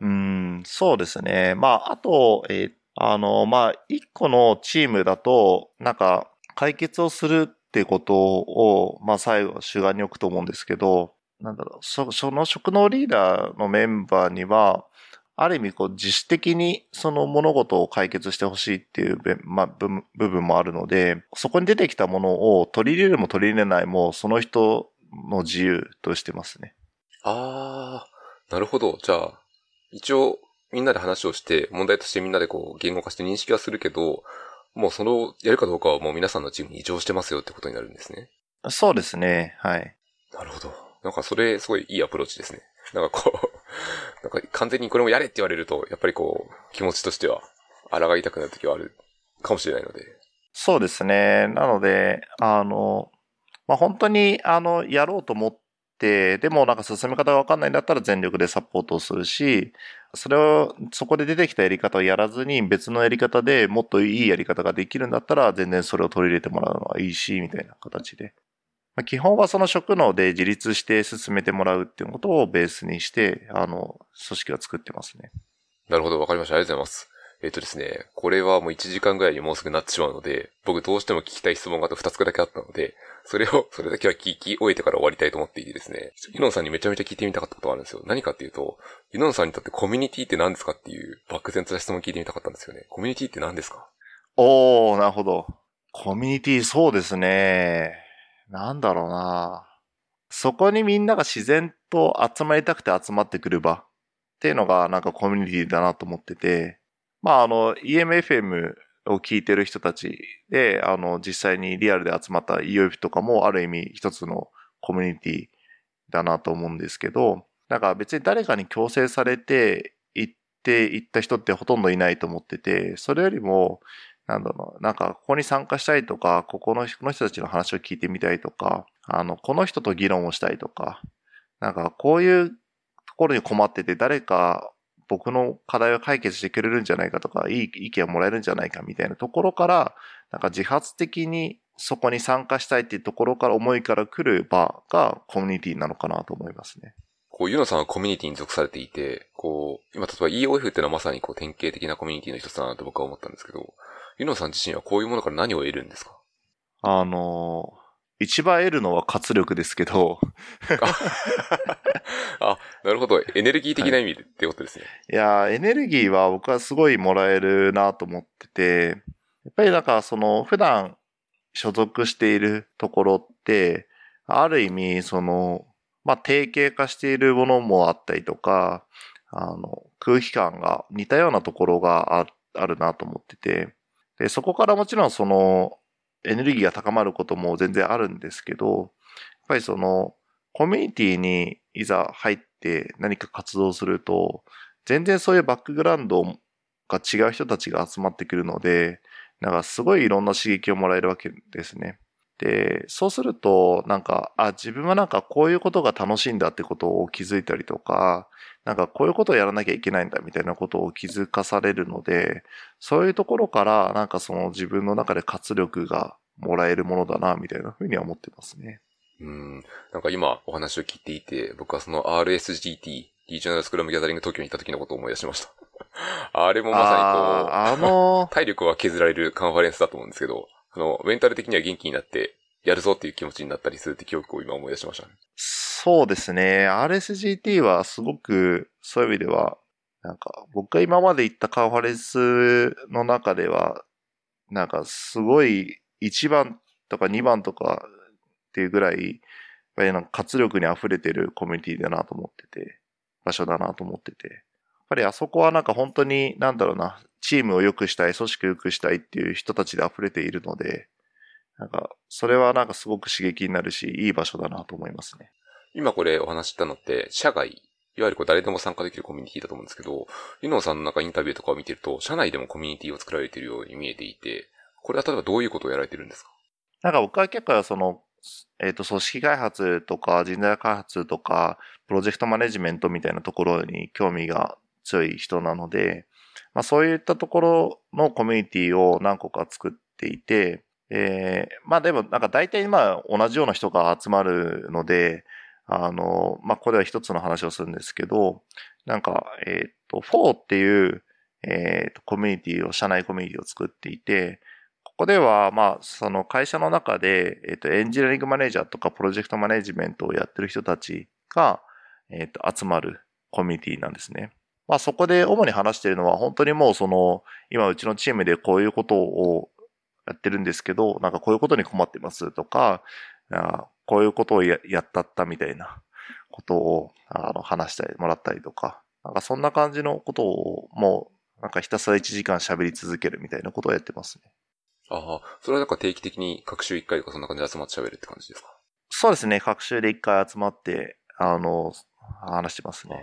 うん、そうですね。まあ、あと、えー、あの、まあ、一個のチームだと、なんか、解決をするってことを、まあ最後主眼に置くと思うんですけど、なんだろう、そその職能リーダーのメンバーには、ある意味こう自主的にその物事を解決してほしいっていう、まあ、部分もあるので、そこに出てきたものを取り入れるも取り入れないも、その人の自由としてますね。ああ、なるほど。じゃあ、一応みんなで話をして、問題としてみんなでこう言語化して認識はするけど、もうその、やるかどうかはもう皆さんのチームに異常してますよってことになるんですね。そうですね。はい。なるほど。なんかそれ、すごいいいアプローチですね。なんかこう、なんか完全にこれもやれって言われると、やっぱりこう、気持ちとしては、抗いたくなる時はあるかもしれないので。そうですね。なので、あの、まあ、本当に、あの、やろうと思って、でもなんか進め方がわかんないんだったら全力でサポートをするし、それを、そこで出てきたやり方をやらずに別のやり方でもっといいやり方ができるんだったら全然それを取り入れてもらうのはいいし、みたいな形で。まあ、基本はその職能で自立して進めてもらうっていうことをベースにして、あの、組織は作ってますね。なるほど、わかりました。ありがとうございます。えっ、とですね、これはもう1時間ぐらいにもうすぐなってしまうので、僕どうしても聞きたい質問があと2つだけあったので、それを、それだけは聞き終えてから終わりたいと思っていてですね、ユノンさんにめちゃめちゃ聞いてみたかったことがあるんですよ。何かっていうと、ユノンさんにとってコミュニティって何ですかっていう漠然とした質問を聞いてみたかったんですよね。コミュニティって何ですか？おー、なるほど。コミュニティ、そうですね。なんだろうな。そこにみんなが自然と集まりたくて集まってくる場っていうのがなんかコミュニティだなと思ってて、まああの EMFM を聞いてる人たちで、あの実際にリアルで集まった EOF とかもある意味一つのコミュニティだなと思うんですけど、なんか別に誰かに強制されていっていった人ってほとんどいないと思ってて、それよりも、なんだろうなんか、ここに参加したいとか、ここのこの人たちの話を聞いてみたいとか、あの、この人と議論をしたいとか、なんか、こういうところに困ってて、誰か僕の課題を解決してくれるんじゃないかとか、いい意見をもらえるんじゃないかみたいなところから、なんか自発的にそこに参加したいっていうところから思いから来る場がコミュニティなのかなと思いますね。こう、ユノさんはコミュニティに属されていて、こう、今例えば EOF っていうのはまさにこう典型的なコミュニティの一つだなと僕は思ったんですけど、ユノさん自身はこういうものから何を得るんですか？あの、一番得るのは活力ですけどあ、なるほど。エネルギー的な意味でってことですね。いや、エネルギーは僕はすごいもらえるなと思ってて、やっぱりなんかその普段所属しているところって、ある意味その、まあ、定型化しているものもあったりとか、あの、空気感が似たようなところがああるなと思ってて、で、そこからもちろんその、エネルギーが高まることも全然あるんですけど、やっぱりその、コミュニティにいざ入って何か活動すると、全然そういうバックグラウンドが違う人たちが集まってくるので、なんかすごいいろんな刺激をもらえるわけですね。で、そうすると、なんか、あ、自分はなんかこういうことが楽しいんだってことを気づいたりとか、なんかこういうことをやらなきゃいけないんだみたいなことを気づかされるので、そういうところからなんかその自分の中で活力がもらえるものだな、みたいなふうには思ってますね。うん。なんか今お話を聞いていて、僕はその RSGT、リージョナルスクラムギャザリング東京に行った時のことを思い出しました。あれもまさにこう、あ、あのー、体力は削られるカンファレンスだと思うんですけど、あの、メンタル的には元気になって、やるぞっていう気持ちになったりするって記憶を今思い出しましたね。そうですね。RSGT はすごく、そういう意味では、なんか、僕が今まで行ったカンファレンスの中では、なんかすごい1番とか2番とかっていうぐらい、やっぱりなんか活力に溢れてるコミュニティだなと思ってて、場所だなと思ってて。やっぱりあそこはなんか本当に、なんだろうな、チームを良くしたい、組織を良くしたいっていう人たちで溢れているので、なんか、それはなんかすごく刺激になるし、いい場所だなと思いますね。今これお話したのって、社外、いわゆるこう誰でも参加できるコミュニティだと思うんですけど、ユノさんの中インタビューとかを見てると、社内でもコミュニティを作られているように見えていて、これは例えばどういうことをやられてるんですか？なんか僕は結構その、えっ、ー、と、組織開発とか人材開発とか、プロジェクトマネジメントみたいなところに興味が強い人なので、まあそういったところのコミュニティを何個か作っていて、えー、まあでもなんか大体まあ同じような人が集まるので、あの、まあこれは一つの話をするんですけど、なんか、えっ、ー、と、4っていう、えっ、ー、と、コミュニティを、社内コミュニティを作っていて、ここでは、まあ、その会社の中で、えっ、と、エンジニアリングマネージャーとかプロジェクトマネジメントをやってる人たちが、えっ、と、集まるコミュニティなんですね。まあ、そこで主に話しているのは、本当にもうその、今うちのチームでこういうことをやってるんですけど、なんかこういうことに困ってますとか、こういうことをやったったみたいなことをあの話してもらったりとか、なんかそんな感じのことをもうなんかひたすら1時間喋り続けるみたいなことをやってますね。ああ、それはなんか定期的に各週1回とかそんな感じで集まって喋るって感じですか？そうですね。各週で1回集まって、あの、話してますね。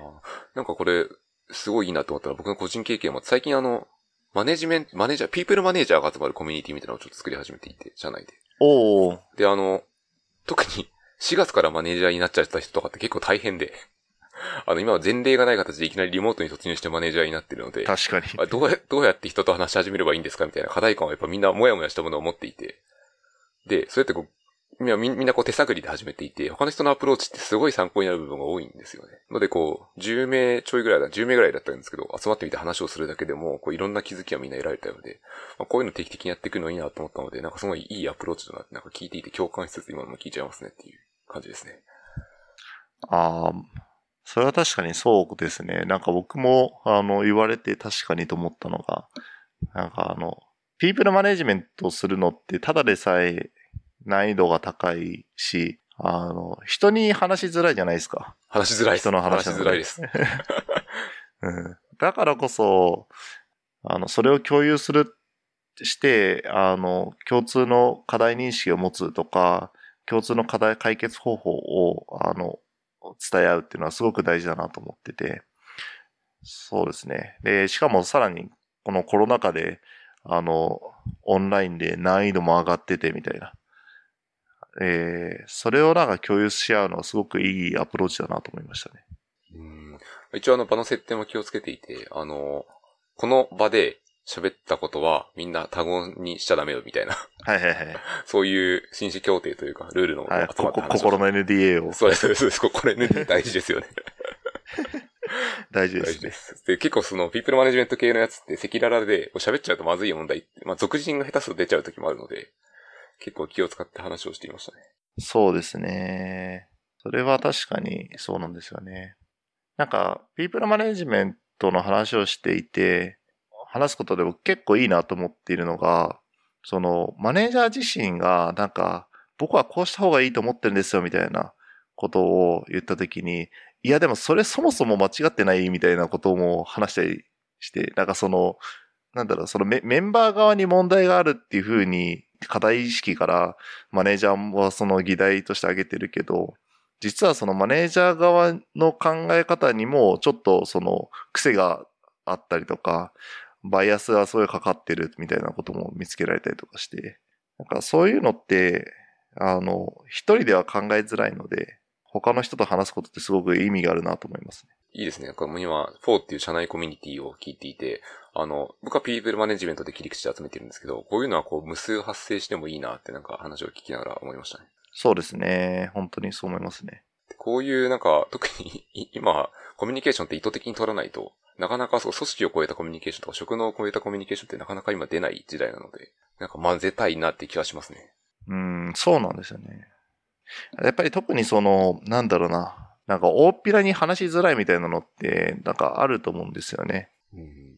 なんかこれ、すごいいいなと思ったら僕の個人経験も最近あの、マネジメント、マネージャー、ピープルマネージャーが集まるコミュニティみたいなのをちょっと作り始めていて、社内で。おお。で、あの、特に4月からマネージャーになっちゃった人とかって結構大変で。あの、今は前例がない形でいきなりリモートに突入してマネージャーになってるので。確かに。あどうや、どうやって人と話し始めればいいんですかみたいな課題感はやっぱみんなもやもやしたものを持っていて。で、そうやってこう、みんなこう手探りで始めていて、他の人のアプローチってすごい参考になる部分が多いんですよね。のでこう、10名ちょいぐらいだ、10名ぐらいだったんですけど、集まってみて話をするだけでも、こういろんな気づきはみんな得られたようで、まあ、こういうの定期的にやっていくのいいなと思ったので、なんかすごいいいアプローチだなって、なんか聞いていて共感しつつ今のも聞いちゃいますねっていう感じですね。ああ、それは確かにそうですね。なんか僕も、あの、言われて確かにと思ったのが、なんかあの、ピープルマネジメントするのってただでさえ難易度が高いし、あの、人に話しづらいじゃないですか。話しづらい人の話しづらいです。うん、だからこそ、あの、それを共有する、して、あの、共通の課題認識を持つとか、共通の課題解決方法を、あの、伝え合うっていうのはすごく大事だなと思ってて。そうですね。で、しかもさらに、このコロナ禍で、あの、オンラインで難易度も上がっててみたいな。えー、それをなんか共有し合うのはすごくいいアプローチだなと思いましたね。うん一応あの場の設定も気をつけていて、あの、この場で喋ったことはみんな多言にしちゃダメよみたいな。はいはいはい。そういう紳士協定というか、ルールのはい、集まった話を心の NDA を。そうです、そうです。これね、大事ですよね。大事ですね大事で。す。で、結構その、ピープルマネジメント系のやつって赤裸々で、喋っちゃうとまずい問題まあ、俗人が下手すると出ちゃう時もあるので、結構気を使って話をしていましたね。そうですね。それは確かにそうなんですよね。なんか、ピープルマネジメントの話をしていて、話すことで僕結構いいなと思っているのが、その、マネージャー自身が、なんか、僕はこうした方がいいと思ってるんですよ、みたいなことを言ったときに、いや、でもそれそもそも間違ってないみたいなことも話したりして、なんかその、なんだろう、そのメメンバー側に問題があるっていうふうに、課題意識からマネージャーはその議題として挙げてるけど、実はそのマネージャー側の考え方にもちょっとその癖があったりとか、バイアスがすごいうかかってるみたいなことも見つけられたりとかして、なんかそういうのって、あの、一人では考えづらいので、他の人と話すことってすごく意味があるなと思いますね。いいですね。なんかも今、4っていう社内コミュニティを聞いていて、あの、僕はピープルマネジメントで切り口で集めてるんですけど、こういうのはこう無数発生してもいいなってなんか話を聞きながら思いましたね。そうですね。本当にそう思いますね。こういうなんか、特にい今、コミュニケーションって意図的に取らないと、なかなかそう組織を超えたコミュニケーションとか職能を超えたコミュニケーションってなかなか今出ない時代なので、なんか混ぜたいなって気はしますね。うん、そうなんですよね。やっぱり特にその、なんだろうな。なんか大っぴらに話しづらいみたいなのって、なんかあると思うんですよね。うん。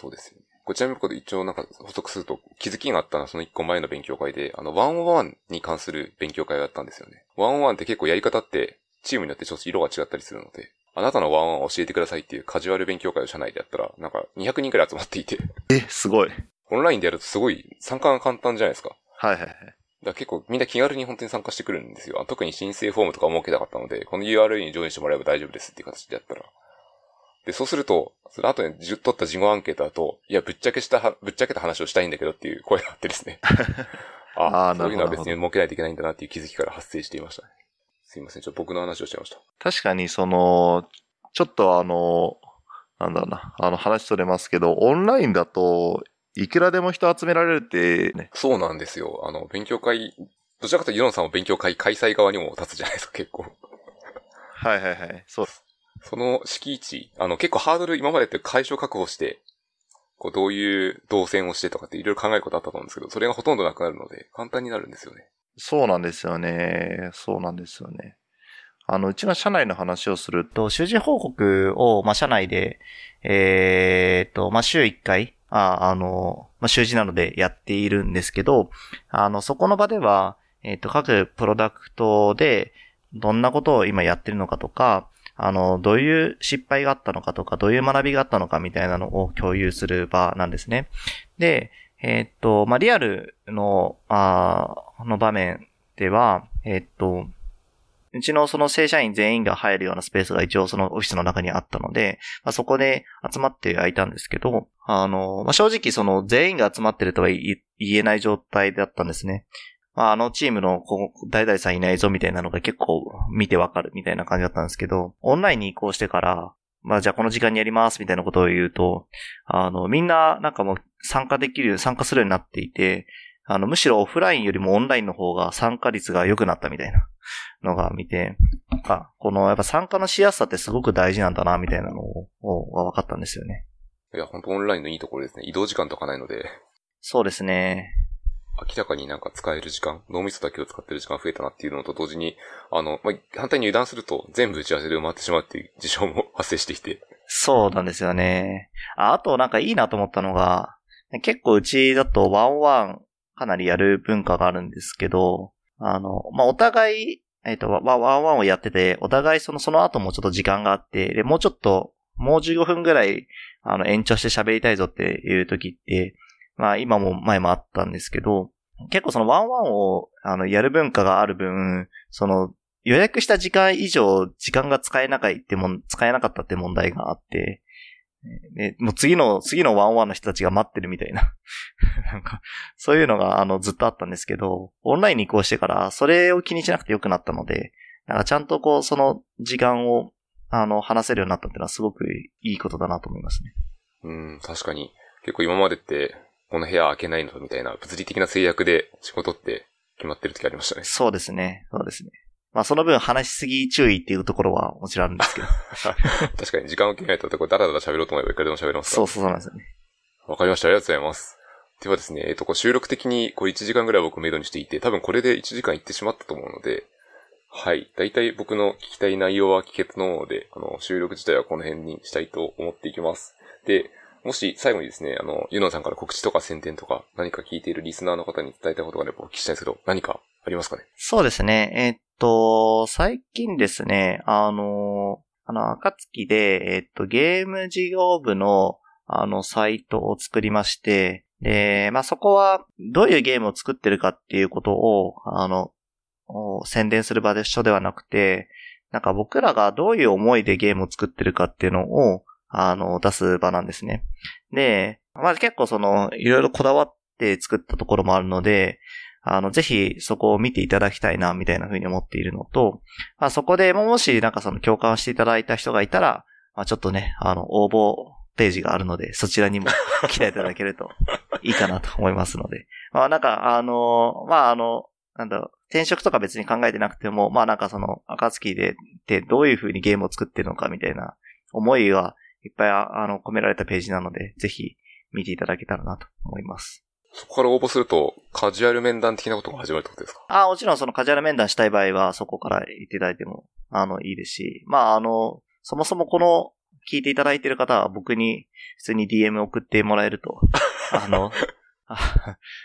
そうですよね。こちらにこれ一応なんか補足すると気づきがあったのはその一個前の勉強会で、あの、ワンオンワンに関する勉強会をやったんですよね。ワンオンワンって結構やり方ってチームによってちょっと色が違ったりするので、あなたのワンオンワンを教えてくださいっていうカジュアル勉強会を社内でやったら、なんか200人くらい集まっていて、え、すごい。オンラインでやるとすごい参加が簡単じゃないですか。はいはいはい。だ結構みんな気軽に本当に参加してくるんですよ。特に申請フォームとか設けたかったので、この URL にジョインしてもらえば大丈夫ですっていう形でやったら。で、そうすると、その後に取った事後アンケートだと、いや、ぶっちゃけしたは、ぶっちゃけた話をしたいんだけどっていう声があってですね。ああーそういうのは別に設けないといけないんだなっていう気づきから発生していましたね。すいません、ちょっと僕の話をしちゃいました。確かにその、ちょっとあの、なんだろうな、あの話それますけど、オンラインだと、いくらでも人集められるってね、そうなんですよ。あの、勉強会、どちらかというとユノンさんも勉強会開催側にも立つじゃないですか、結構。はいはいはい。そう。その敷地、あの、結構ハードル今までって会場確保して、こう、どういう動線をしてとかっていろいろ考えることあったと思うんですけど、それがほとんどなくなるので、簡単になるんですよね。そうなんですよね。そうなんですよね。あの、うちの社内の話をすると、と、習字報告を、まあ、社内で、えーと、まあ、週1回、あ、あの、まあ、習字なのでやっているんですけど、あの、そこの場では、えーっと、各プロダクトで、どんなことを今やってるのかとか、あの、どういう失敗があったのかとか、どういう学びがあったのかみたいなのを共有する場なんですね。で、えーっと、まあ、リアルの、あーの場面では、えーっと、うちのその正社員全員が入るようなスペースが一応そのオフィスの中にあったので、まあ、そこで集まってはいたんですけど、あの、まあ、正直その全員が集まってるとは言えない状態だったんですね。まあ、あのチームのこう誰々さんいないぞみたいなのが結構見てわかるみたいな感じだったんですけど、オンラインに移行してから、まあじゃあこの時間にやりますみたいなことを言うと、あの、みんななんかもう参加できる、参加するようになっていて、あの、むしろオフラインよりもオンラインの方が参加率が良くなったみたいなのが見て、なんか、このやっぱ参加のしやすさってすごく大事なんだな、みたいなのを、をが分かったんですよね。いや、本当オンラインのいいところですね。移動時間とかないので、そうですね。明らかになんか使える時間、脳みそだけを使ってる時間増えたなっていうのと同時に、あの、まあ、反対に油断すると全部打ち合わせで埋まってしまうっていう事象も発生してきて、そうなんですよね。ああとなんかいいなと思ったのが、結構うちだとワンワンかなりやる文化があるんですけど、あの、まあ、お互い、えっ、と、ワンワンをやってて、お互いその、その後もちょっと時間があって、で、もうちょっと、もう15分ぐらい、あの、延長して喋りたいぞっていう時って、まあ、今も前もあったんですけど、結構そのワンワンを、あの、やる文化がある分、その、予約した時間以上、時間が使えなかったっても、使えなかったって問題があって、ね、もう次の、次のワンワンの人たちが待ってるみたいな。なんか、そういうのが、あの、ずっとあったんですけど、オンラインに移行してから、それを気にしなくてよくなったので、なんかちゃんとこう、その時間を、あの、話せるようになったっていうのはすごくいいことだなと思いますね。うん、確かに。結構今までって、この部屋開けないのみたいな物理的な制約で仕事って決まってる時ありましたね。そうですね。そうですね。まあその分話しすぎ注意っていうところはもちろんあるんですけど。確かに時間を決めないと、これダラダラ喋ろうと思えばいくらでも喋れますそうそうなんですよね。わかりました。ありがとうございます。ではですね、えっと、こう収録的にこう1時間ぐらい僕メイドにしていて、多分これで1時間いってしまったと思うので、はい。だいたい僕の聞きたい内容は聞けたので、あの、収録自体はこの辺にしたいと思っていきます。で、もし最後にですね、あの、ユノンさんから告知とか宣伝とか何か聞いているリスナーの方に伝えたいことがあればお聞きしたいんですけど、何かありますかね？そうですね。えー、っと、最近ですね、あの、あの、赤月で、えー、っと、ゲーム事業部の、あの、サイトを作りまして、で、まあ、そこは、どういうゲームを作ってるかっていうことを、あの、宣伝する場で所ではなくて、なんか僕らがどういう思いでゲームを作ってるかっていうのを、あの、出す場なんですね。で、まあ結構その、いろいろこだわって作ったところもあるので、あの、ぜひそこを見ていただきたいな、みたいな風に思っているのと、まあそこでもしなんかその共感していただいた人がいたら、まあちょっとね、あの、応募ページがあるので、そちらにも 来ていただけるといいかなと思いますので。まあなんか、あの、まああの、なんだろう、転職とか別に考えてなくても、まあなんかその、暁で、で、どういう風にゲームを作ってるのかみたいな思いがいっぱいあの、込められたページなので、ぜひ見ていただけたらなと思います。そこから応募すると、カジュアル面談的なことが始まるってことですか？ああ、もちろんそのカジュアル面談したい場合は、そこから言っていただいても、あの、いいですし、まあ、あの、そもそもこの、聞いていただいている方は僕に普通に DM 送ってもらえると、あの、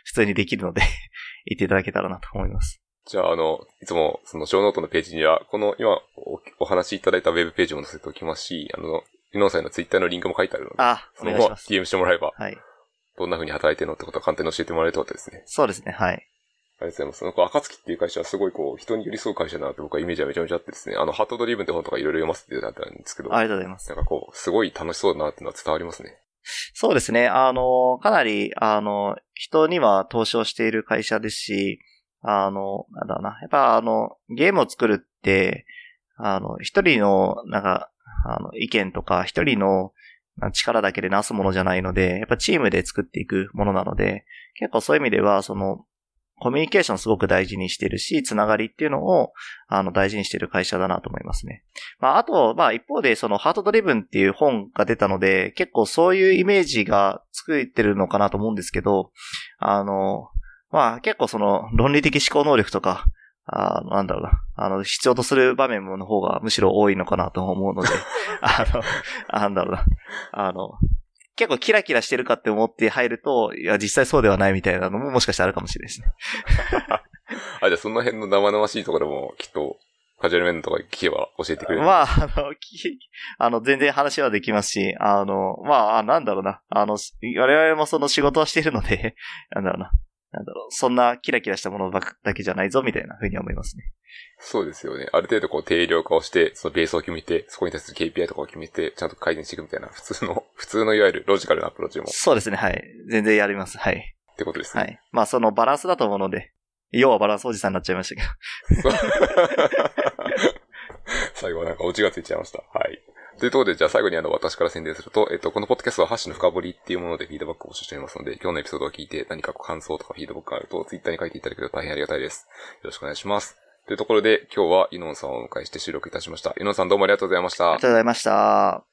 普通にできるので 言っていただけたらなと思います。じゃあ、あの、いつも、その、小ノートのページには、この、今お、お話しいただいたウェブページも載せておきますし、あの、ユノンさんのツイッターのリンクも書いてあるので、あ、そのまま DM してもらえば、はい。どんな風に働いてるのってことは簡単に教えてもらえるってことですね。そうですね、はい。ありがとうございます。なんか、赤月っていう会社はすごいこう、人に寄り添う会社だなって僕はイメージはめちゃめちゃあってですね、あの、ハートドリブンって本とかいろいろ読ませていただいたんですけど、ありがとうございます。なんかこう、すごい楽しそうだなっていうのは伝わりますね。そうですね。あの、かなり、あの、人には投資をしている会社ですし、あの、なんだろうな。やっぱあの、ゲームを作るって、あの、一人の、なんか、あの、意見とか、一人の力だけでなすものじゃないので、やっぱチームで作っていくものなので、結構そういう意味では、その、コミュニケーションすごく大事にしてるし、つながりっていうのを、あの、大事にしてる会社だなと思いますね。まあ、あと、まあ、一方で、その、ハートドリブンっていう本が出たので、結構そういうイメージが作ってるのかなと思うんですけど、あの、まあ、結構その、論理的思考能力とか、あなんだろうな。あの、必要とする場面の方がむしろ多いのかなと思うので、あの、なんだろうな。あの、結構キラキラしてるかって思って入ると、いや、実際そうではないみたいなのももしかしたらあるかもしれないですね。あ、じゃあその辺の生々しいところもきっと、カジュアル面とか聞けば教えてくれるまあ、あの、あの、全然話はできますし、あの、まあ、なんだろうな。あの、我々もその仕事はしているので、なんだろうな。なんだろう、そんなキラキラしたものだけじゃないぞ、みたいなふうに思いますね。そうですよね。ある程度こう定量化をして、そのベースを決めて、そこに対する KPI とかを決めて、ちゃんと改善していくみたいな、普通の、普通のいわゆるロジカルなアプローチも。そうですね、はい。全然やります、はい。ってことですね。はい。まあそのバランスだと思うので、要はバランスおじさんになっちゃいましたけど。最後はなんかオチがついちゃいました。はい。というところで、じゃあ最後にあの、私から宣伝すると、えっと、このポッドキャストは箸の深掘りっていうものでフィードバックを募集しておりますので、今日のエピソードを聞いて何か感想とかフィードバックがあると、ツイッターに書いていただけると大変ありがたいです。よろしくお願いします。というところで、今日はイノンさんをお迎えして収録いたしました。イノンさんどうもありがとうございました。ありがとうございました。